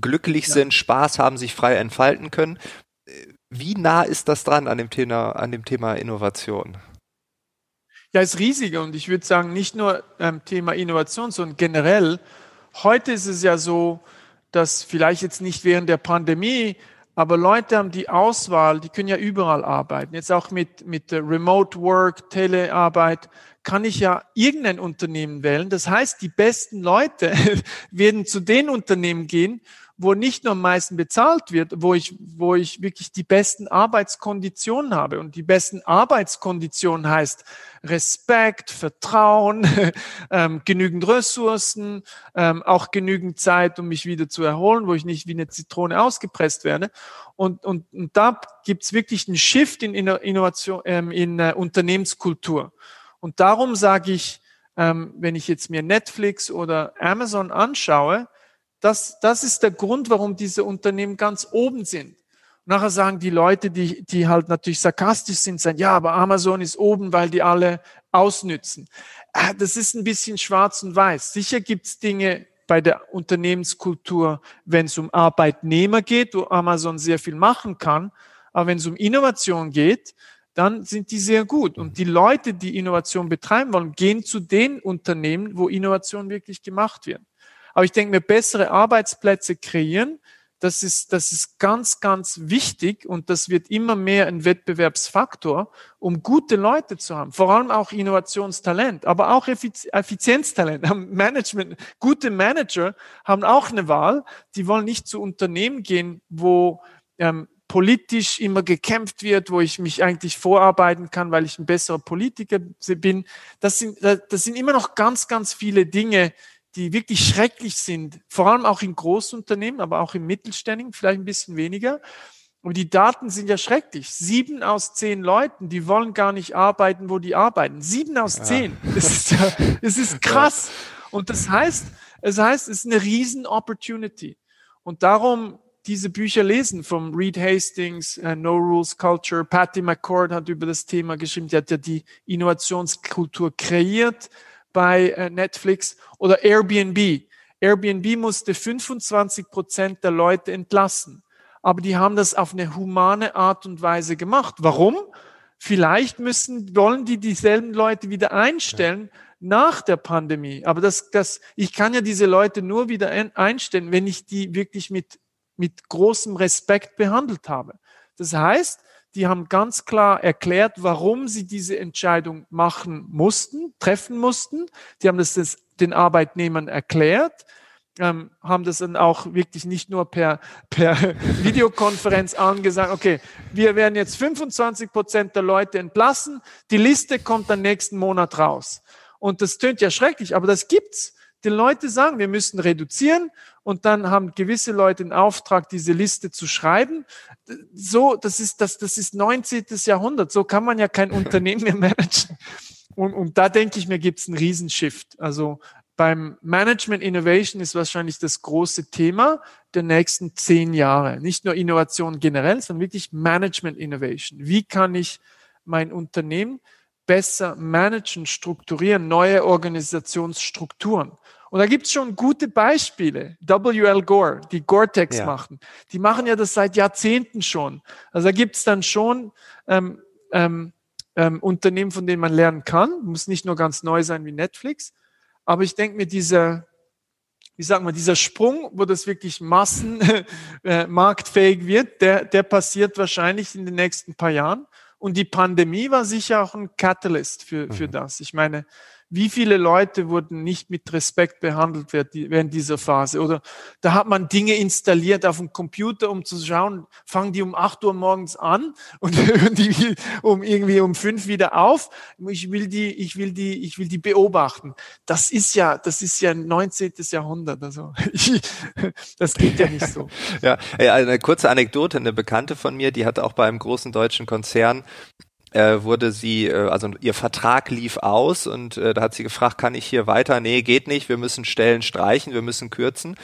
glücklich ja. sind, Spaß haben, sich frei entfalten können. Wie nah ist das dran an dem Thema, an dem Thema Innovation? Ja, ist riesig und ich würde sagen, nicht nur ähm, Thema Innovation, sondern generell. Heute ist es ja so, dass vielleicht jetzt nicht während der Pandemie, aber Leute haben die Auswahl, die können ja überall arbeiten. Jetzt auch mit, mit Remote Work, Telearbeit, kann ich ja irgendein Unternehmen wählen. Das heißt, die besten Leute werden zu den Unternehmen gehen, wo nicht nur am meisten bezahlt wird, wo ich, wo ich wirklich die besten Arbeitskonditionen habe. Und die besten Arbeitskonditionen heißt Respekt, Vertrauen, ähm, genügend Ressourcen, ähm, auch genügend Zeit, um mich wieder zu erholen, wo ich nicht wie eine Zitrone ausgepresst werde. Und, und, und da gibt's wirklich einen Shift in Innovation, ähm, in äh, Unternehmenskultur. Und darum sage ich, ähm, wenn ich jetzt mir Netflix oder Amazon anschaue, das, das ist der Grund, warum diese Unternehmen ganz oben sind. Nachher sagen die Leute, die, die halt natürlich sarkastisch sind, sagen, ja, aber Amazon ist oben, weil die alle ausnützen. Äh, das ist ein bisschen schwarz und weiß. Sicher gibt's Dinge bei der Unternehmenskultur, wenn es um Arbeitnehmer geht, wo Amazon sehr viel machen kann. Aber wenn es um Innovation geht, dann sind die sehr gut. Und die Leute, die Innovation betreiben wollen, gehen zu den Unternehmen, wo Innovation wirklich gemacht wird. Aber ich denke mir, bessere Arbeitsplätze kreieren, das ist, das ist ganz, ganz wichtig und das wird immer mehr ein Wettbewerbsfaktor, um gute Leute zu haben. Vor allem auch Innovationstalent, aber auch Effizienztalent. Management, gute Manager haben auch eine Wahl. Die wollen nicht zu Unternehmen gehen, wo ähm, politisch immer gekämpft wird, wo ich mich eigentlich vorarbeiten kann, weil ich ein besserer Politiker bin. Das sind, das sind immer noch ganz, ganz viele Dinge, die wirklich schrecklich sind, vor allem auch in Großunternehmen, aber auch im Mittelständigen, vielleicht ein bisschen weniger. Und die Daten sind ja schrecklich. Sieben aus zehn Leuten, die wollen gar nicht arbeiten, wo die arbeiten. Sieben aus zehn. Ja. Das, ist, das ist krass. Und das heißt, es heißt, es ist eine riesen Opportunity. Und darum diese Bücher lesen vom Reed Hastings, uh, No Rules Culture. Patty McCord hat über das Thema geschrieben. Die hat ja die Innovationskultur kreiert bei äh, Netflix oder Airbnb. Airbnb musste 25 Prozent der Leute entlassen. Aber die haben das auf eine humane Art und Weise gemacht. Warum? Vielleicht müssen, wollen die dieselben Leute wieder einstellen nach der Pandemie. Aber das, das, ich kann ja diese Leute nur wieder einstellen, wenn ich die wirklich mit, mit großem Respekt behandelt habe. Das heißt, die haben ganz klar erklärt, warum sie diese Entscheidung machen mussten, treffen mussten. Die haben das den Arbeitnehmern erklärt, ähm, haben das dann auch wirklich nicht nur per, per Videokonferenz angesagt, okay, wir werden jetzt 25 Prozent der Leute entlassen, die Liste kommt dann nächsten Monat raus. Und das tönt ja schrecklich, aber das gibt's. Den Leuten sagen, wir müssen reduzieren und dann haben gewisse Leute den Auftrag, diese Liste zu schreiben. So, das ist, das, das ist 19. Jahrhundert. So kann man ja kein Unternehmen mehr managen. Und, und da denke ich mir, gibt es einen Riesenshift. Also beim Management Innovation ist wahrscheinlich das große Thema der nächsten zehn Jahre. Nicht nur Innovation generell, sondern wirklich Management Innovation. Wie kann ich mein Unternehmen besser managen, strukturieren, neue Organisationsstrukturen? Und da gibt es schon gute Beispiele. WL Gore, die Gore-Tex ja. machen. Die machen ja das seit Jahrzehnten schon. Also da gibt es dann schon ähm, ähm, ähm, Unternehmen, von denen man lernen kann. Muss nicht nur ganz neu sein wie Netflix. Aber ich denke mir, dieser, wie sagen wir, dieser Sprung, wo das wirklich massenmarktfähig äh, wird, der, der passiert wahrscheinlich in den nächsten paar Jahren. Und die Pandemie war sicher auch ein Catalyst für, für mhm. das. Ich meine, wie viele Leute wurden nicht mit Respekt behandelt während dieser Phase? Oder da hat man Dinge installiert auf dem Computer, um zu schauen, fangen die um 8 Uhr morgens an und hören die um irgendwie um 5 wieder auf. Ich will die, ich will die, ich will die beobachten. Das ist ja, das ist ja 19. Jahrhundert. Also ich, das geht ja nicht so. ja, eine kurze Anekdote. Eine Bekannte von mir, die hat auch bei einem großen deutschen Konzern äh, wurde sie, äh, also ihr Vertrag lief aus und äh, da hat sie gefragt, kann ich hier weiter? Nee, geht nicht, wir müssen Stellen streichen, wir müssen kürzen.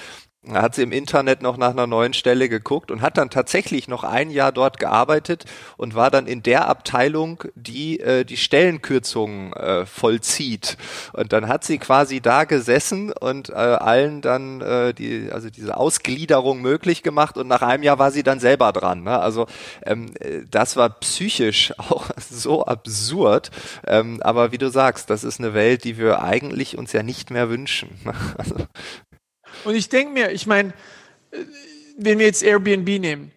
Da hat sie im Internet noch nach einer neuen Stelle geguckt und hat dann tatsächlich noch ein Jahr dort gearbeitet und war dann in der Abteilung, die äh, die Stellenkürzungen äh, vollzieht. Und dann hat sie quasi da gesessen und äh, allen dann äh, die, also diese Ausgliederung möglich gemacht und nach einem Jahr war sie dann selber dran. Ne? Also ähm, das war psychisch auch so absurd. Ähm, aber wie du sagst, das ist eine Welt, die wir eigentlich uns ja nicht mehr wünschen. Ne? Also, und ich denke mir, ich meine, wenn wir jetzt Airbnb nehmen,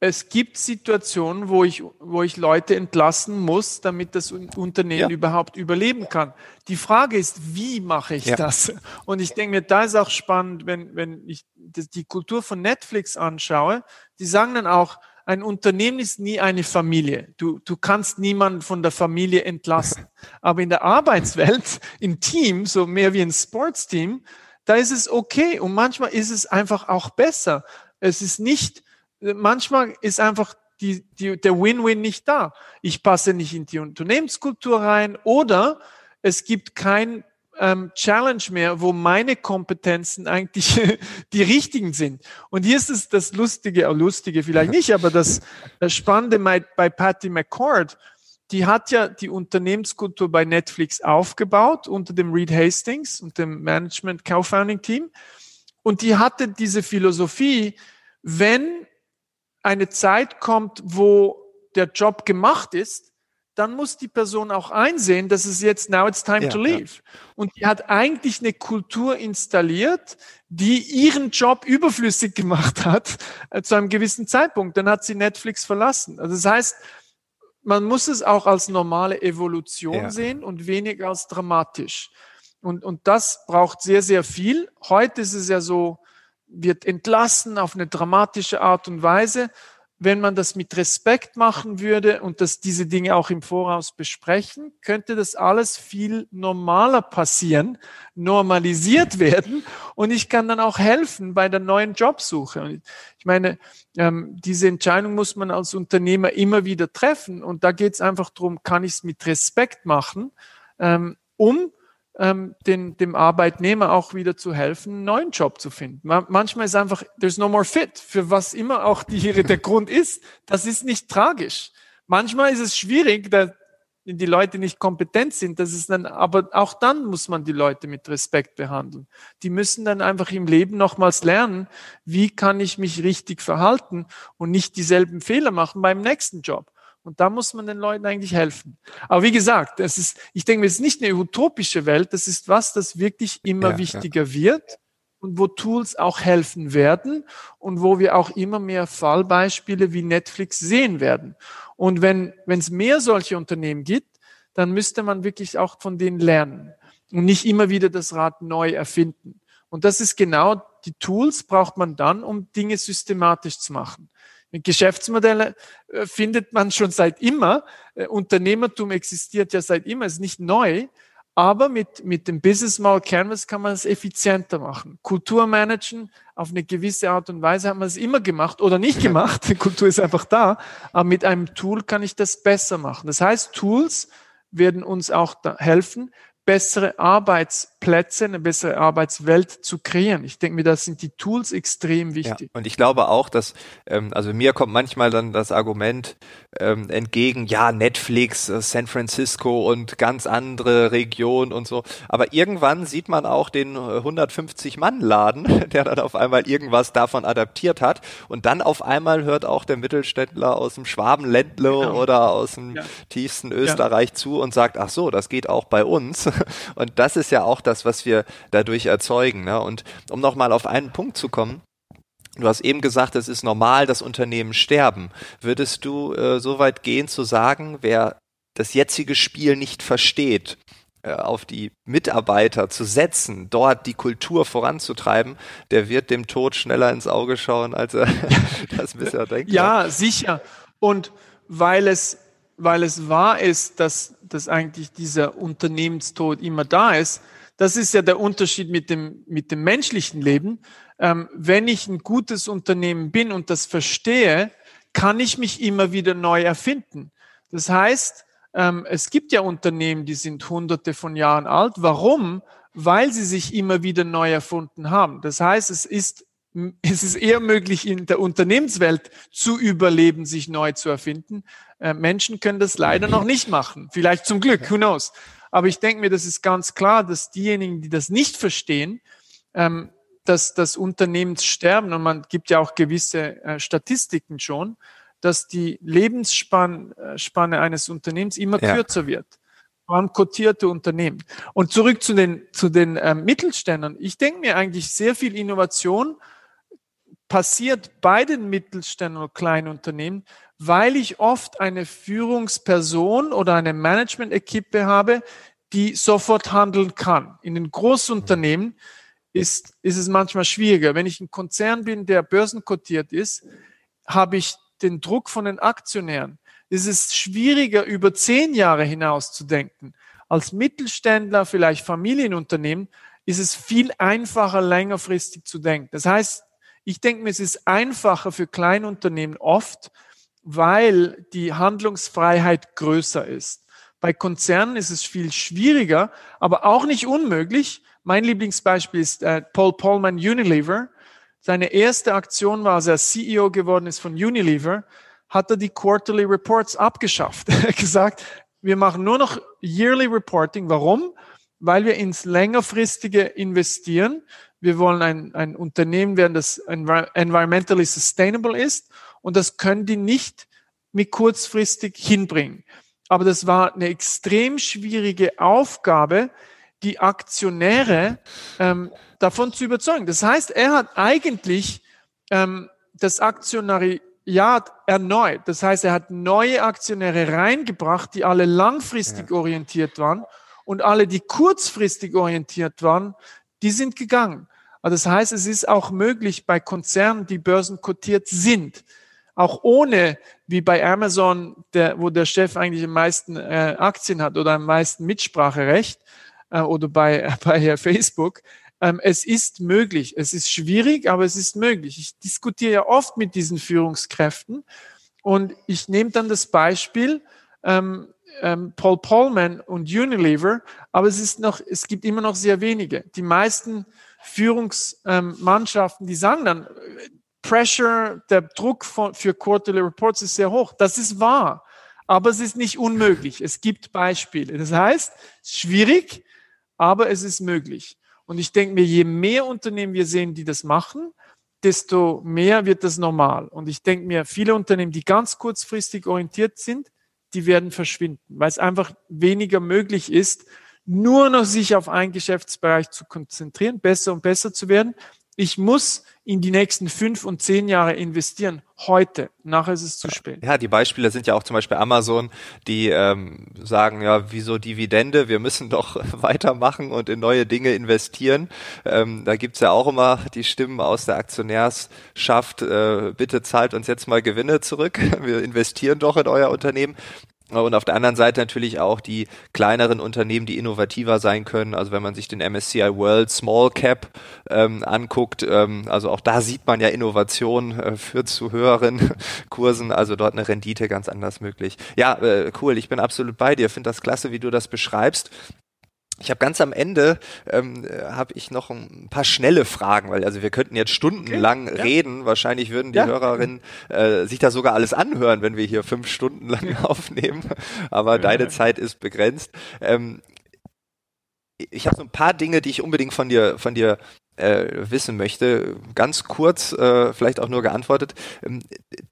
es gibt Situationen, wo ich, wo ich Leute entlassen muss, damit das Unternehmen ja. überhaupt überleben kann. Die Frage ist, wie mache ich ja. das? Und ich denke mir, da ist auch spannend, wenn, wenn ich die Kultur von Netflix anschaue, die sagen dann auch, ein Unternehmen ist nie eine Familie. Du, du kannst niemanden von der Familie entlassen. Aber in der Arbeitswelt, im Team, so mehr wie ein Sportsteam, da ist es okay und manchmal ist es einfach auch besser. Es ist nicht, manchmal ist einfach die, die, der Win-Win nicht da. Ich passe nicht in die Unternehmenskultur rein oder es gibt kein ähm, Challenge mehr, wo meine Kompetenzen eigentlich die richtigen sind. Und hier ist es das Lustige, äh, Lustige vielleicht nicht, aber das, das Spannende bei, bei Patty McCord, die hat ja die Unternehmenskultur bei Netflix aufgebaut unter dem Reed Hastings und dem Management Co-Founding Team. Und die hatte diese Philosophie, wenn eine Zeit kommt, wo der Job gemacht ist, dann muss die Person auch einsehen, dass es jetzt now it's time ja, to leave. Ja. Und die hat eigentlich eine Kultur installiert, die ihren Job überflüssig gemacht hat äh, zu einem gewissen Zeitpunkt. Dann hat sie Netflix verlassen. Also das heißt, man muss es auch als normale Evolution ja. sehen und weniger als dramatisch. Und, und das braucht sehr, sehr viel. Heute ist es ja so, wird entlassen auf eine dramatische Art und Weise wenn man das mit Respekt machen würde und dass diese Dinge auch im Voraus besprechen, könnte das alles viel normaler passieren, normalisiert werden und ich kann dann auch helfen bei der neuen Jobsuche. Und ich meine, ähm, diese Entscheidung muss man als Unternehmer immer wieder treffen und da geht es einfach darum, kann ich es mit Respekt machen, ähm, um ähm, den, dem Arbeitnehmer auch wieder zu helfen, einen neuen Job zu finden. manchmal ist einfach, there's no more fit, für was immer auch die, der Grund ist. Das ist nicht tragisch. Manchmal ist es schwierig, da die Leute nicht kompetent sind, das ist dann, aber auch dann muss man die Leute mit Respekt behandeln. Die müssen dann einfach im Leben nochmals lernen, wie kann ich mich richtig verhalten und nicht dieselben Fehler machen beim nächsten Job. Und da muss man den Leuten eigentlich helfen. Aber wie gesagt, das ist, ich denke, es ist nicht eine utopische Welt, das ist was, das wirklich immer ja, wichtiger ja. wird und wo Tools auch helfen werden und wo wir auch immer mehr Fallbeispiele wie Netflix sehen werden. Und wenn wenn es mehr solche Unternehmen gibt, dann müsste man wirklich auch von denen lernen und nicht immer wieder das Rad neu erfinden. Und das ist genau, die Tools braucht man dann, um Dinge systematisch zu machen. Geschäftsmodelle äh, findet man schon seit immer. Äh, Unternehmertum existiert ja seit immer, ist nicht neu. Aber mit, mit dem Business Model Canvas kann man es effizienter machen. Kultur managen auf eine gewisse Art und Weise haben wir es immer gemacht oder nicht gemacht. Die Kultur ist einfach da. Aber mit einem Tool kann ich das besser machen. Das heißt, Tools werden uns auch helfen, bessere Arbeitsplätze, eine bessere Arbeitswelt zu kreieren. Ich denke mir, da sind die Tools extrem wichtig. Ja, und ich glaube auch, dass, ähm, also mir kommt manchmal dann das Argument ähm, entgegen, ja, Netflix, äh, San Francisco und ganz andere Regionen und so. Aber irgendwann sieht man auch den 150-Mann-Laden, der dann auf einmal irgendwas davon adaptiert hat. Und dann auf einmal hört auch der Mittelständler aus dem Schwabenländle genau. oder aus dem ja. tiefsten Österreich ja. zu und sagt, ach so, das geht auch bei uns. Und das ist ja auch das, was wir dadurch erzeugen. Ne? Und um nochmal auf einen Punkt zu kommen, Du hast eben gesagt, es ist normal, dass Unternehmen sterben. Würdest du äh, so weit gehen zu sagen, wer das jetzige Spiel nicht versteht, äh, auf die Mitarbeiter zu setzen, dort die Kultur voranzutreiben, der wird dem Tod schneller ins Auge schauen, als er das bisher denkt. Ja, sicher. Und weil es weil es wahr ist, dass, dass eigentlich dieser Unternehmenstod immer da ist. Das ist ja der Unterschied mit dem, mit dem menschlichen Leben. Ähm, wenn ich ein gutes Unternehmen bin und das verstehe, kann ich mich immer wieder neu erfinden. Das heißt, ähm, es gibt ja Unternehmen, die sind hunderte von Jahren alt. Warum? Weil sie sich immer wieder neu erfunden haben. Das heißt, es ist es ist eher möglich, in der Unternehmenswelt zu überleben, sich neu zu erfinden. Äh, Menschen können das leider noch nicht machen. Vielleicht zum Glück, who knows. Aber ich denke mir, das ist ganz klar, dass diejenigen, die das nicht verstehen, ähm, dass das Unternehmenssterben, und man gibt ja auch gewisse äh, Statistiken schon, dass die Lebensspanne äh, eines Unternehmens immer ja. kürzer wird. Vor allem kotierte Unternehmen. Und zurück zu den, zu den äh, Mittelständern. Ich denke mir eigentlich sehr viel Innovation passiert bei den Mittelständern und kleinen Unternehmen, weil ich oft eine Führungsperson oder eine Management-Equipe habe, die sofort handeln kann. In den Großunternehmen ist, ist es manchmal schwieriger. Wenn ich ein Konzern bin, der börsenkotiert ist, habe ich den Druck von den Aktionären. Es ist schwieriger, über zehn Jahre hinaus zu denken. Als Mittelständler, vielleicht Familienunternehmen, ist es viel einfacher, längerfristig zu denken. Das heißt, ich denke mir, es ist einfacher für Kleinunternehmen oft, weil die Handlungsfreiheit größer ist. Bei Konzernen ist es viel schwieriger, aber auch nicht unmöglich. Mein Lieblingsbeispiel ist äh, Paul Polman Unilever. Seine erste Aktion war, als er CEO geworden ist von Unilever, hat er die Quarterly Reports abgeschafft. Er hat gesagt, wir machen nur noch Yearly Reporting. Warum? Weil wir ins längerfristige investieren. Wir wollen ein, ein Unternehmen werden, das environmentally sustainable ist. Und das können die nicht mit kurzfristig hinbringen. Aber das war eine extrem schwierige Aufgabe, die Aktionäre ähm, davon zu überzeugen. Das heißt, er hat eigentlich ähm, das Aktionariat erneut. Das heißt, er hat neue Aktionäre reingebracht, die alle langfristig ja. orientiert waren und alle, die kurzfristig orientiert waren, die sind gegangen. Also das heißt, es ist auch möglich bei Konzernen, die börsenkotiert sind, auch ohne, wie bei Amazon, der, wo der Chef eigentlich am meisten äh, Aktien hat oder am meisten Mitspracherecht, äh, oder bei, bei Facebook, ähm, es ist möglich. Es ist schwierig, aber es ist möglich. Ich diskutiere ja oft mit diesen Führungskräften und ich nehme dann das Beispiel, ähm, ähm, Paul Polman und Unilever, aber es ist noch, es gibt immer noch sehr wenige. Die meisten Führungsmannschaften, die sagen dann, Pressure, der Druck von, für Quarterly Reports ist sehr hoch. Das ist wahr, aber es ist nicht unmöglich. Es gibt Beispiele. Das heißt, schwierig, aber es ist möglich. Und ich denke mir, je mehr Unternehmen wir sehen, die das machen, desto mehr wird das normal. Und ich denke mir, viele Unternehmen, die ganz kurzfristig orientiert sind, die werden verschwinden, weil es einfach weniger möglich ist, nur noch sich auf einen Geschäftsbereich zu konzentrieren, besser und besser zu werden. Ich muss in die nächsten fünf und zehn Jahre investieren. Heute. Nachher ist es zu spät. Ja, die Beispiele sind ja auch zum Beispiel Amazon, die ähm, sagen, ja, wieso Dividende? Wir müssen doch weitermachen und in neue Dinge investieren. Ähm, da gibt's ja auch immer die Stimmen aus der Aktionärschaft, äh, bitte zahlt uns jetzt mal Gewinne zurück. Wir investieren doch in euer Unternehmen. Und auf der anderen Seite natürlich auch die kleineren Unternehmen, die innovativer sein können. Also wenn man sich den MSCI World Small Cap ähm, anguckt, ähm, also auch da sieht man ja Innovation äh, führt zu höheren Kursen, also dort eine Rendite ganz anders möglich. Ja, äh, cool, ich bin absolut bei dir, finde das klasse, wie du das beschreibst. Ich habe ganz am Ende ähm, habe ich noch ein paar schnelle Fragen, weil also wir könnten jetzt stundenlang okay, reden. Wahrscheinlich würden die ja. Hörerinnen äh, sich da sogar alles anhören, wenn wir hier fünf Stunden lang aufnehmen. Aber ja. deine Zeit ist begrenzt. Ähm, ich habe so ein paar Dinge, die ich unbedingt von dir von dir äh, wissen möchte, ganz kurz, äh, vielleicht auch nur geantwortet, ähm,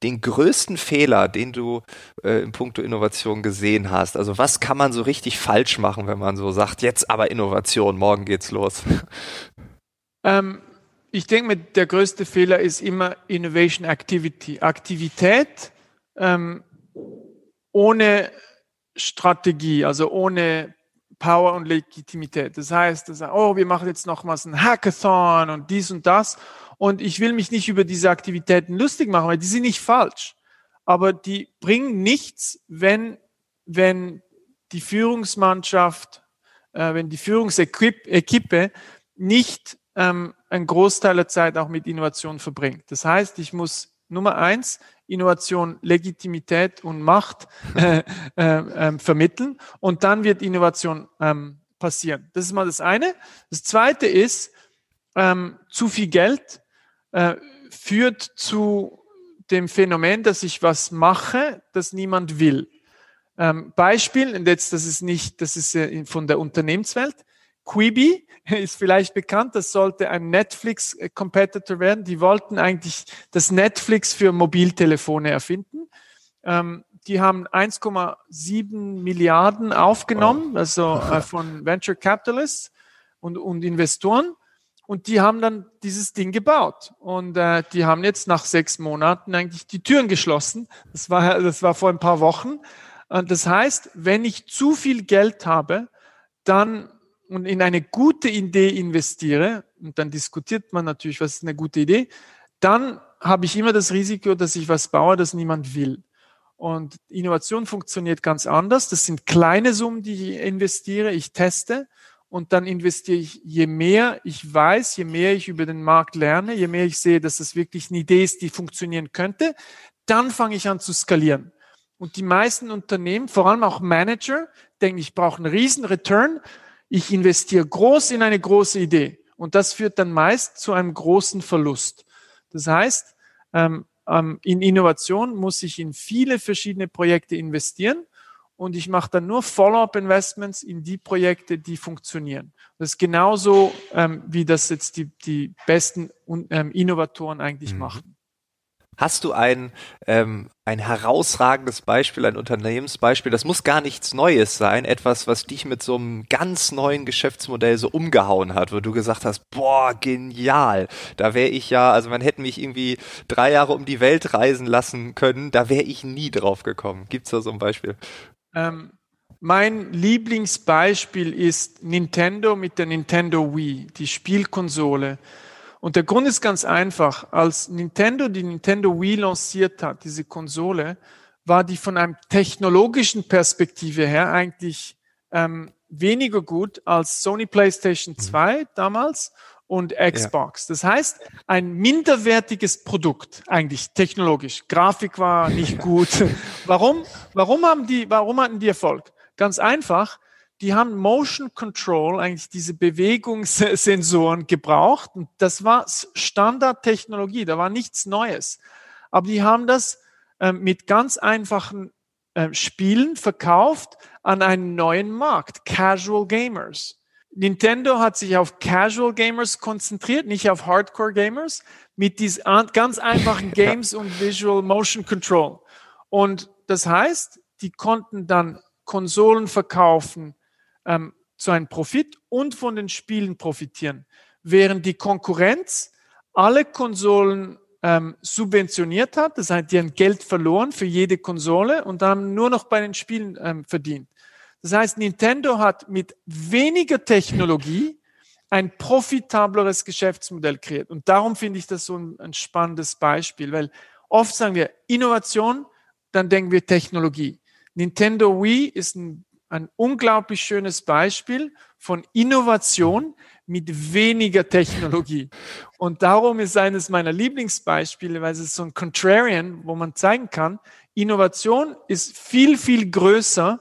den größten Fehler, den du äh, im Punkto Innovation gesehen hast. Also was kann man so richtig falsch machen, wenn man so sagt, jetzt aber Innovation, morgen geht's los? Ähm, ich denke, der größte Fehler ist immer Innovation Activity. Aktivität ähm, ohne Strategie, also ohne Power und Legitimität. Das heißt, das, oh, wir machen jetzt nochmals ein Hackathon und dies und das. Und ich will mich nicht über diese Aktivitäten lustig machen, weil die sind nicht falsch. Aber die bringen nichts, wenn, wenn die Führungsmannschaft, äh, wenn die Führungsequipe nicht ähm, einen Großteil der Zeit auch mit Innovation verbringt. Das heißt, ich muss Nummer eins, Innovation Legitimität und Macht äh, äh, äh, vermitteln und dann wird Innovation ähm, passieren. Das ist mal das eine. Das zweite ist, ähm, zu viel Geld äh, führt zu dem Phänomen, dass ich was mache, das niemand will. Ähm, Beispiel, und jetzt das ist nicht, das ist äh, von der Unternehmenswelt. Quibi ist vielleicht bekannt, das sollte ein Netflix-Competitor werden. Die wollten eigentlich das Netflix für Mobiltelefone erfinden. Ähm, die haben 1,7 Milliarden aufgenommen, wow. also äh, von Venture Capitalists und, und Investoren. Und die haben dann dieses Ding gebaut. Und äh, die haben jetzt nach sechs Monaten eigentlich die Türen geschlossen. Das war, das war vor ein paar Wochen. Und das heißt, wenn ich zu viel Geld habe, dann und in eine gute Idee investiere, und dann diskutiert man natürlich, was ist eine gute Idee, dann habe ich immer das Risiko, dass ich was baue, das niemand will. Und Innovation funktioniert ganz anders. Das sind kleine Summen, die ich investiere, ich teste und dann investiere ich, je mehr ich weiß, je mehr ich über den Markt lerne, je mehr ich sehe, dass das wirklich eine Idee ist, die funktionieren könnte, dann fange ich an zu skalieren. Und die meisten Unternehmen, vor allem auch Manager, denken, ich brauche einen riesen Return, ich investiere groß in eine große Idee und das führt dann meist zu einem großen Verlust. Das heißt, ähm, ähm, in Innovation muss ich in viele verschiedene Projekte investieren und ich mache dann nur Follow-up-Investments in die Projekte, die funktionieren. Das ist genauso, ähm, wie das jetzt die, die besten Innovatoren eigentlich mhm. machen. Hast du ein, ähm, ein herausragendes Beispiel, ein Unternehmensbeispiel? Das muss gar nichts Neues sein, etwas, was dich mit so einem ganz neuen Geschäftsmodell so umgehauen hat, wo du gesagt hast, boah, genial. Da wäre ich ja, also man hätte mich irgendwie drei Jahre um die Welt reisen lassen können, da wäre ich nie drauf gekommen. Gibt's da so ein Beispiel? Ähm, mein Lieblingsbeispiel ist Nintendo mit der Nintendo Wii, die Spielkonsole. Und der Grund ist ganz einfach. Als Nintendo die Nintendo Wii lanciert hat, diese Konsole, war die von einem technologischen Perspektive her eigentlich ähm, weniger gut als Sony PlayStation 2 mhm. damals und Xbox. Ja. Das heißt, ein minderwertiges Produkt eigentlich technologisch. Grafik war nicht gut. warum? Warum haben die, warum hatten die Erfolg? Ganz einfach die haben Motion Control, eigentlich diese Bewegungssensoren gebraucht. Und das war Standardtechnologie, da war nichts Neues. Aber die haben das äh, mit ganz einfachen äh, Spielen verkauft an einen neuen Markt, Casual Gamers. Nintendo hat sich auf Casual Gamers konzentriert, nicht auf Hardcore Gamers, mit diesen ganz einfachen Games und Visual Motion Control. Und das heißt, die konnten dann Konsolen verkaufen, ähm, zu einem Profit und von den Spielen profitieren, während die Konkurrenz alle Konsolen ähm, subventioniert hat, das heißt, die haben Geld verloren für jede Konsole und haben nur noch bei den Spielen ähm, verdient. Das heißt, Nintendo hat mit weniger Technologie ein profitableres Geschäftsmodell kreiert. Und darum finde ich das so ein, ein spannendes Beispiel, weil oft sagen wir Innovation, dann denken wir Technologie. Nintendo Wii ist ein, ein unglaublich schönes Beispiel von Innovation mit weniger Technologie. Und darum ist eines meiner Lieblingsbeispiele, weil es ist so ein Contrarian, wo man zeigen kann, Innovation ist viel, viel größer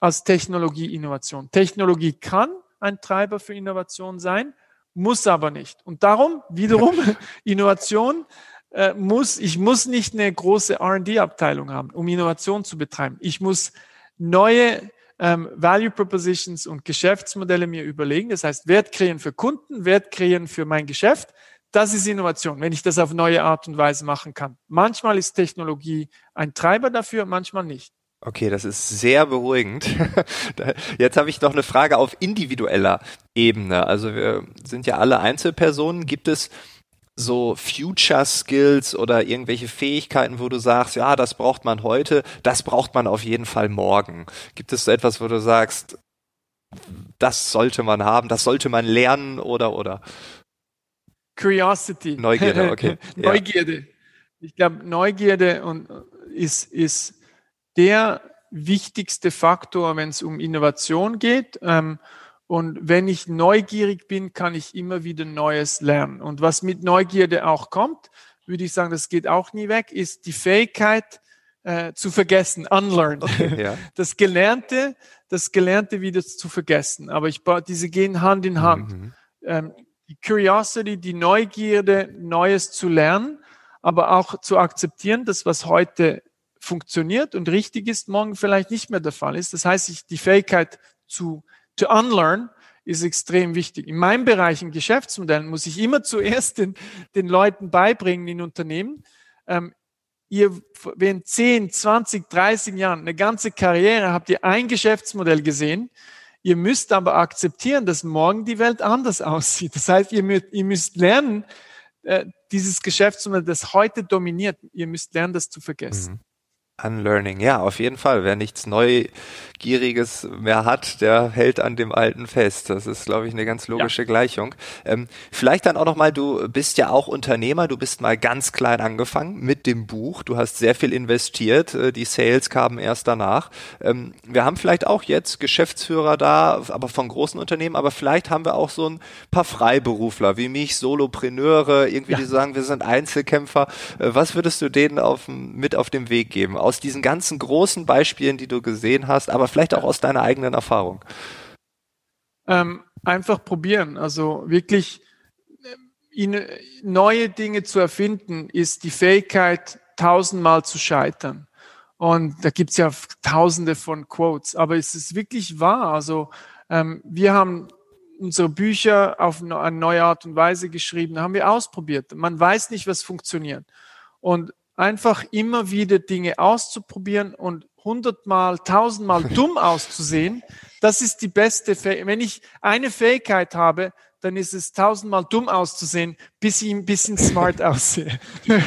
als Technologie-Innovation. Technologie kann ein Treiber für Innovation sein, muss aber nicht. Und darum wiederum Innovation äh, muss, ich muss nicht eine große R&D-Abteilung haben, um Innovation zu betreiben. Ich muss neue ähm, Value Propositions und Geschäftsmodelle mir überlegen. Das heißt, Wert kreieren für Kunden, Wert kreieren für mein Geschäft. Das ist Innovation, wenn ich das auf neue Art und Weise machen kann. Manchmal ist Technologie ein Treiber dafür, manchmal nicht. Okay, das ist sehr beruhigend. Jetzt habe ich noch eine Frage auf individueller Ebene. Also wir sind ja alle Einzelpersonen. Gibt es so Future Skills oder irgendwelche Fähigkeiten, wo du sagst, ja, das braucht man heute, das braucht man auf jeden Fall morgen? Gibt es so etwas, wo du sagst, das sollte man haben, das sollte man lernen oder oder? Curiosity. Neugierde, okay. Neugierde. Ja. Ich glaube, Neugierde und ist, ist der wichtigste Faktor, wenn es um Innovation geht. Ähm, und wenn ich neugierig bin, kann ich immer wieder Neues lernen. Und was mit Neugierde auch kommt, würde ich sagen, das geht auch nie weg, ist die Fähigkeit äh, zu vergessen, unlearn. Okay, ja. Das Gelernte, das Gelernte wieder zu vergessen. Aber ich diese gehen Hand in Hand. Mhm. Ähm, die Curiosity, die Neugierde, Neues zu lernen, aber auch zu akzeptieren, dass was heute funktioniert und richtig ist, morgen vielleicht nicht mehr der Fall ist. Das heißt, ich, die Fähigkeit zu to unlearn ist extrem wichtig. In meinem Bereich, in Geschäftsmodellen, muss ich immer zuerst den, den Leuten beibringen in Unternehmen, ähm, ihr während 10, 20, 30 Jahren eine ganze Karriere habt ihr ein Geschäftsmodell gesehen. Ihr müsst aber akzeptieren, dass morgen die Welt anders aussieht. Das heißt, ihr müsst, ihr müsst lernen, äh, dieses Geschäftsmodell, das heute dominiert, ihr müsst lernen, das zu vergessen. Mhm. Unlearning, ja, auf jeden Fall. Wer nichts Neugieriges mehr hat, der hält an dem Alten fest. Das ist, glaube ich, eine ganz logische ja. Gleichung. Ähm, vielleicht dann auch nochmal, du bist ja auch Unternehmer, du bist mal ganz klein angefangen mit dem Buch. Du hast sehr viel investiert, äh, die Sales kamen erst danach. Ähm, wir haben vielleicht auch jetzt Geschäftsführer da, aber von großen Unternehmen, aber vielleicht haben wir auch so ein paar Freiberufler wie mich, Solopreneure, irgendwie, ja. die sagen, wir sind Einzelkämpfer. Äh, was würdest du denen auf, mit auf den Weg geben? Aus diesen ganzen großen Beispielen, die du gesehen hast, aber vielleicht auch aus deiner eigenen Erfahrung? Ähm, einfach probieren. Also wirklich äh, neue Dinge zu erfinden, ist die Fähigkeit, tausendmal zu scheitern. Und da gibt's ja tausende von Quotes, aber es ist wirklich wahr. Also ähm, wir haben unsere Bücher auf eine neue Art und Weise geschrieben, haben wir ausprobiert. Man weiß nicht, was funktioniert. Und einfach immer wieder Dinge auszuprobieren und hundertmal, tausendmal dumm auszusehen, das ist die beste Fähigkeit. Wenn ich eine Fähigkeit habe, dann ist es tausendmal dumm auszusehen, bis ich ein bisschen smart aussehe.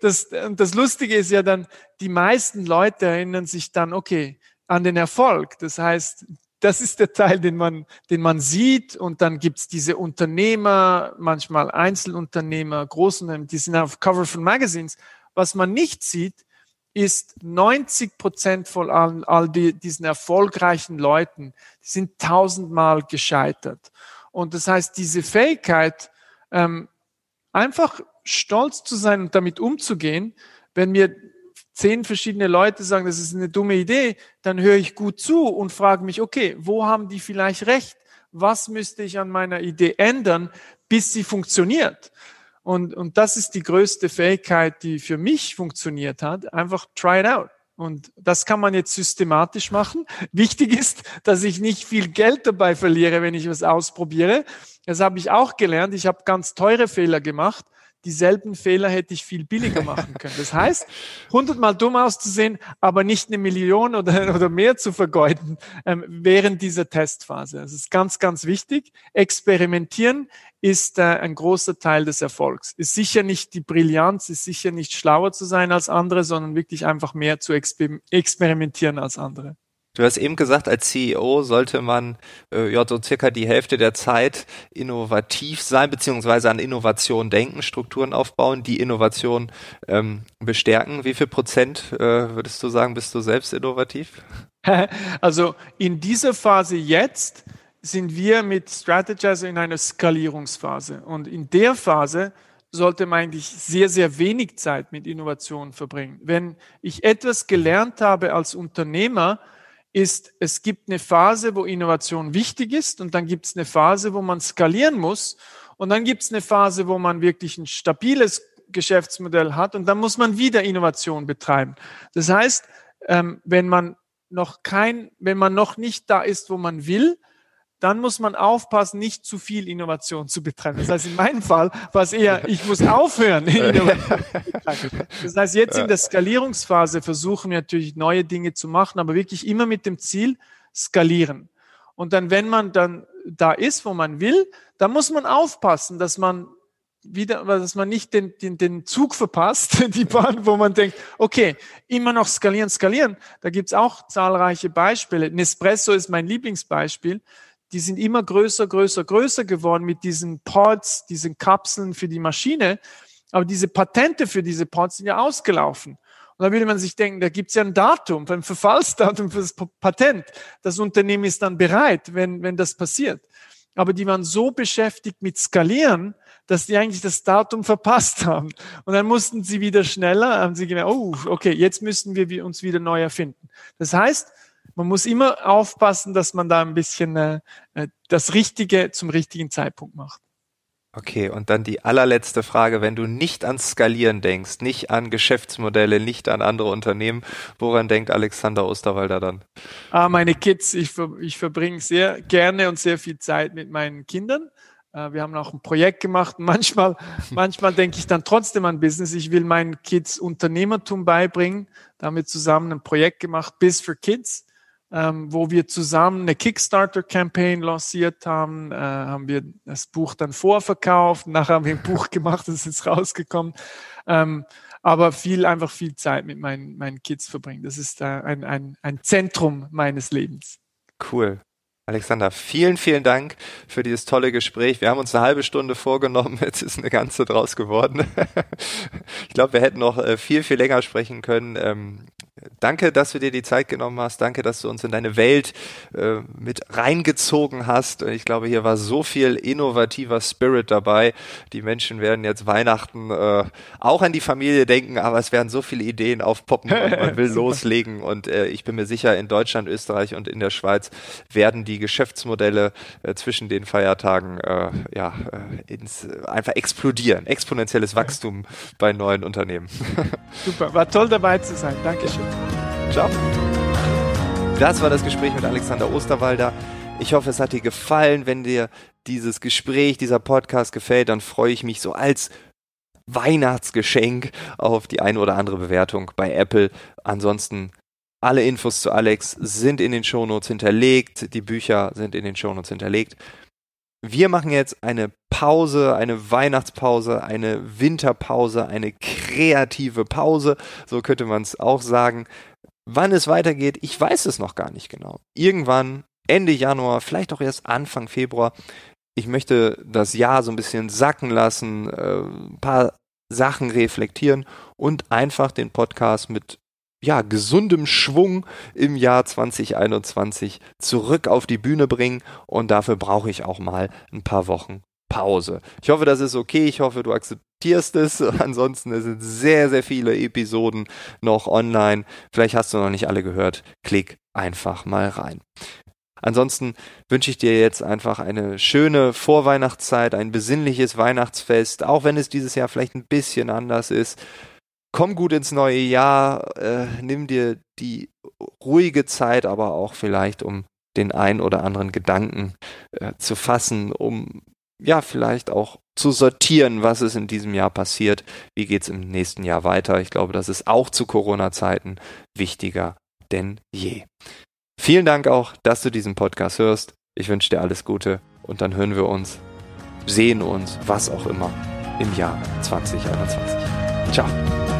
Das, das Lustige ist ja dann, die meisten Leute erinnern sich dann, okay, an den Erfolg. Das heißt, das ist der Teil, den man, den man sieht. Und dann gibt's diese Unternehmer, manchmal Einzelunternehmer, Großunternehmen, die sind auf Cover von Magazines. Was man nicht sieht, ist 90 Prozent von all, all die, diesen erfolgreichen Leuten, die sind tausendmal gescheitert. Und das heißt, diese Fähigkeit, ähm, einfach stolz zu sein und damit umzugehen, wenn mir zehn verschiedene Leute sagen, das ist eine dumme Idee, dann höre ich gut zu und frage mich, okay, wo haben die vielleicht recht? Was müsste ich an meiner Idee ändern, bis sie funktioniert? Und, und das ist die größte Fähigkeit, die für mich funktioniert hat. Einfach try it out. Und das kann man jetzt systematisch machen. Wichtig ist, dass ich nicht viel Geld dabei verliere, wenn ich was ausprobiere. Das habe ich auch gelernt. Ich habe ganz teure Fehler gemacht dieselben Fehler hätte ich viel billiger machen können. Das heißt, hundertmal dumm auszusehen, aber nicht eine Million oder, oder mehr zu vergeuden ähm, während dieser Testphase. Das ist ganz, ganz wichtig. Experimentieren ist äh, ein großer Teil des Erfolgs. Ist sicher nicht die Brillanz, ist sicher nicht schlauer zu sein als andere, sondern wirklich einfach mehr zu exper experimentieren als andere. Du hast eben gesagt, als CEO sollte man äh, ja so circa die Hälfte der Zeit innovativ sein, beziehungsweise an Innovation denken, Strukturen aufbauen, die Innovation ähm, bestärken. Wie viel Prozent äh, würdest du sagen, bist du selbst innovativ? Also in dieser Phase jetzt sind wir mit Strategizer in einer Skalierungsphase. Und in der Phase sollte man eigentlich sehr, sehr wenig Zeit mit Innovation verbringen. Wenn ich etwas gelernt habe als Unternehmer, ist, es gibt eine Phase, wo Innovation wichtig ist und dann gibt es eine Phase, wo man skalieren muss und dann gibt es eine Phase, wo man wirklich ein stabiles Geschäftsmodell hat und dann muss man wieder Innovation betreiben. Das heißt, ähm, wenn man noch kein, wenn man noch nicht da ist, wo man will, dann muss man aufpassen, nicht zu viel Innovation zu betreiben. Das heißt, in meinem Fall war es eher, ich muss aufhören. Das heißt, jetzt in der Skalierungsphase versuchen wir natürlich neue Dinge zu machen, aber wirklich immer mit dem Ziel, skalieren. Und dann, wenn man dann da ist, wo man will, dann muss man aufpassen, dass man wieder, dass man nicht den, den, den Zug verpasst, die Bahn, wo man denkt, okay, immer noch skalieren, skalieren. Da gibt's auch zahlreiche Beispiele. Nespresso ist mein Lieblingsbeispiel die sind immer größer, größer, größer geworden mit diesen Pods, diesen Kapseln für die Maschine. Aber diese Patente für diese Pods sind ja ausgelaufen. Und da würde man sich denken, da gibt es ja ein Datum, ein Verfallsdatum für das Patent. Das Unternehmen ist dann bereit, wenn, wenn das passiert. Aber die waren so beschäftigt mit Skalieren, dass die eigentlich das Datum verpasst haben. Und dann mussten sie wieder schneller, haben sie gemerkt, oh, okay, jetzt müssen wir uns wieder neu erfinden. Das heißt, man muss immer aufpassen, dass man da ein bisschen äh, äh, das Richtige zum richtigen Zeitpunkt macht. Okay, und dann die allerletzte Frage, wenn du nicht ans Skalieren denkst, nicht an Geschäftsmodelle, nicht an andere Unternehmen, woran denkt Alexander Osterwalder dann? Ah, meine Kids, ich, ich verbringe sehr gerne und sehr viel Zeit mit meinen Kindern. Äh, wir haben auch ein Projekt gemacht. Manchmal, manchmal denke ich dann trotzdem an Business. Ich will meinen Kids Unternehmertum beibringen. Da haben wir zusammen ein Projekt gemacht, Biz for Kids ähm, wo wir zusammen eine Kickstarter-Campaign lanciert haben, äh, haben wir das Buch dann vorverkauft, nachher haben wir ein Buch gemacht, das ist rausgekommen. Ähm, aber viel, einfach viel Zeit mit meinen, meinen Kids verbringen. Das ist äh, ein, ein, ein Zentrum meines Lebens. Cool. Alexander, vielen, vielen Dank für dieses tolle Gespräch. Wir haben uns eine halbe Stunde vorgenommen, jetzt ist eine ganze draus geworden. ich glaube, wir hätten noch äh, viel, viel länger sprechen können. Danke, dass du dir die Zeit genommen hast. Danke, dass du uns in deine Welt äh, mit reingezogen hast. Ich glaube, hier war so viel innovativer Spirit dabei. Die Menschen werden jetzt Weihnachten äh, auch an die Familie denken, aber es werden so viele Ideen aufpoppen und man will loslegen. Und äh, ich bin mir sicher, in Deutschland, Österreich und in der Schweiz werden die Geschäftsmodelle äh, zwischen den Feiertagen äh, ja, äh, ins, einfach explodieren. Exponentielles Wachstum bei neuen Unternehmen. Super, war toll dabei zu sein. Dankeschön. Ciao. Das war das Gespräch mit Alexander Osterwalder. Ich hoffe, es hat dir gefallen. Wenn dir dieses Gespräch, dieser Podcast gefällt, dann freue ich mich so als Weihnachtsgeschenk auf die eine oder andere Bewertung bei Apple. Ansonsten alle Infos zu Alex sind in den Shownotes hinterlegt. Die Bücher sind in den Shownotes hinterlegt. Wir machen jetzt eine Pause, eine Weihnachtspause, eine Winterpause, eine kreative Pause. So könnte man es auch sagen. Wann es weitergeht, ich weiß es noch gar nicht genau. Irgendwann Ende Januar, vielleicht auch erst Anfang Februar. Ich möchte das Jahr so ein bisschen sacken lassen, äh, ein paar Sachen reflektieren und einfach den Podcast mit ja, gesundem Schwung im Jahr 2021 zurück auf die Bühne bringen und dafür brauche ich auch mal ein paar Wochen Pause. Ich hoffe, das ist okay. Ich hoffe, du akzeptierst es. Ansonsten sind sehr, sehr viele Episoden noch online. Vielleicht hast du noch nicht alle gehört. Klick einfach mal rein. Ansonsten wünsche ich dir jetzt einfach eine schöne Vorweihnachtszeit, ein besinnliches Weihnachtsfest, auch wenn es dieses Jahr vielleicht ein bisschen anders ist. Komm gut ins neue Jahr, äh, nimm dir die ruhige Zeit, aber auch vielleicht, um den ein oder anderen Gedanken äh, zu fassen, um ja, vielleicht auch zu sortieren, was ist in diesem Jahr passiert, wie geht es im nächsten Jahr weiter. Ich glaube, das ist auch zu Corona-Zeiten wichtiger denn je. Vielen Dank auch, dass du diesen Podcast hörst. Ich wünsche dir alles Gute und dann hören wir uns, sehen uns, was auch immer, im Jahr 2021. Ciao.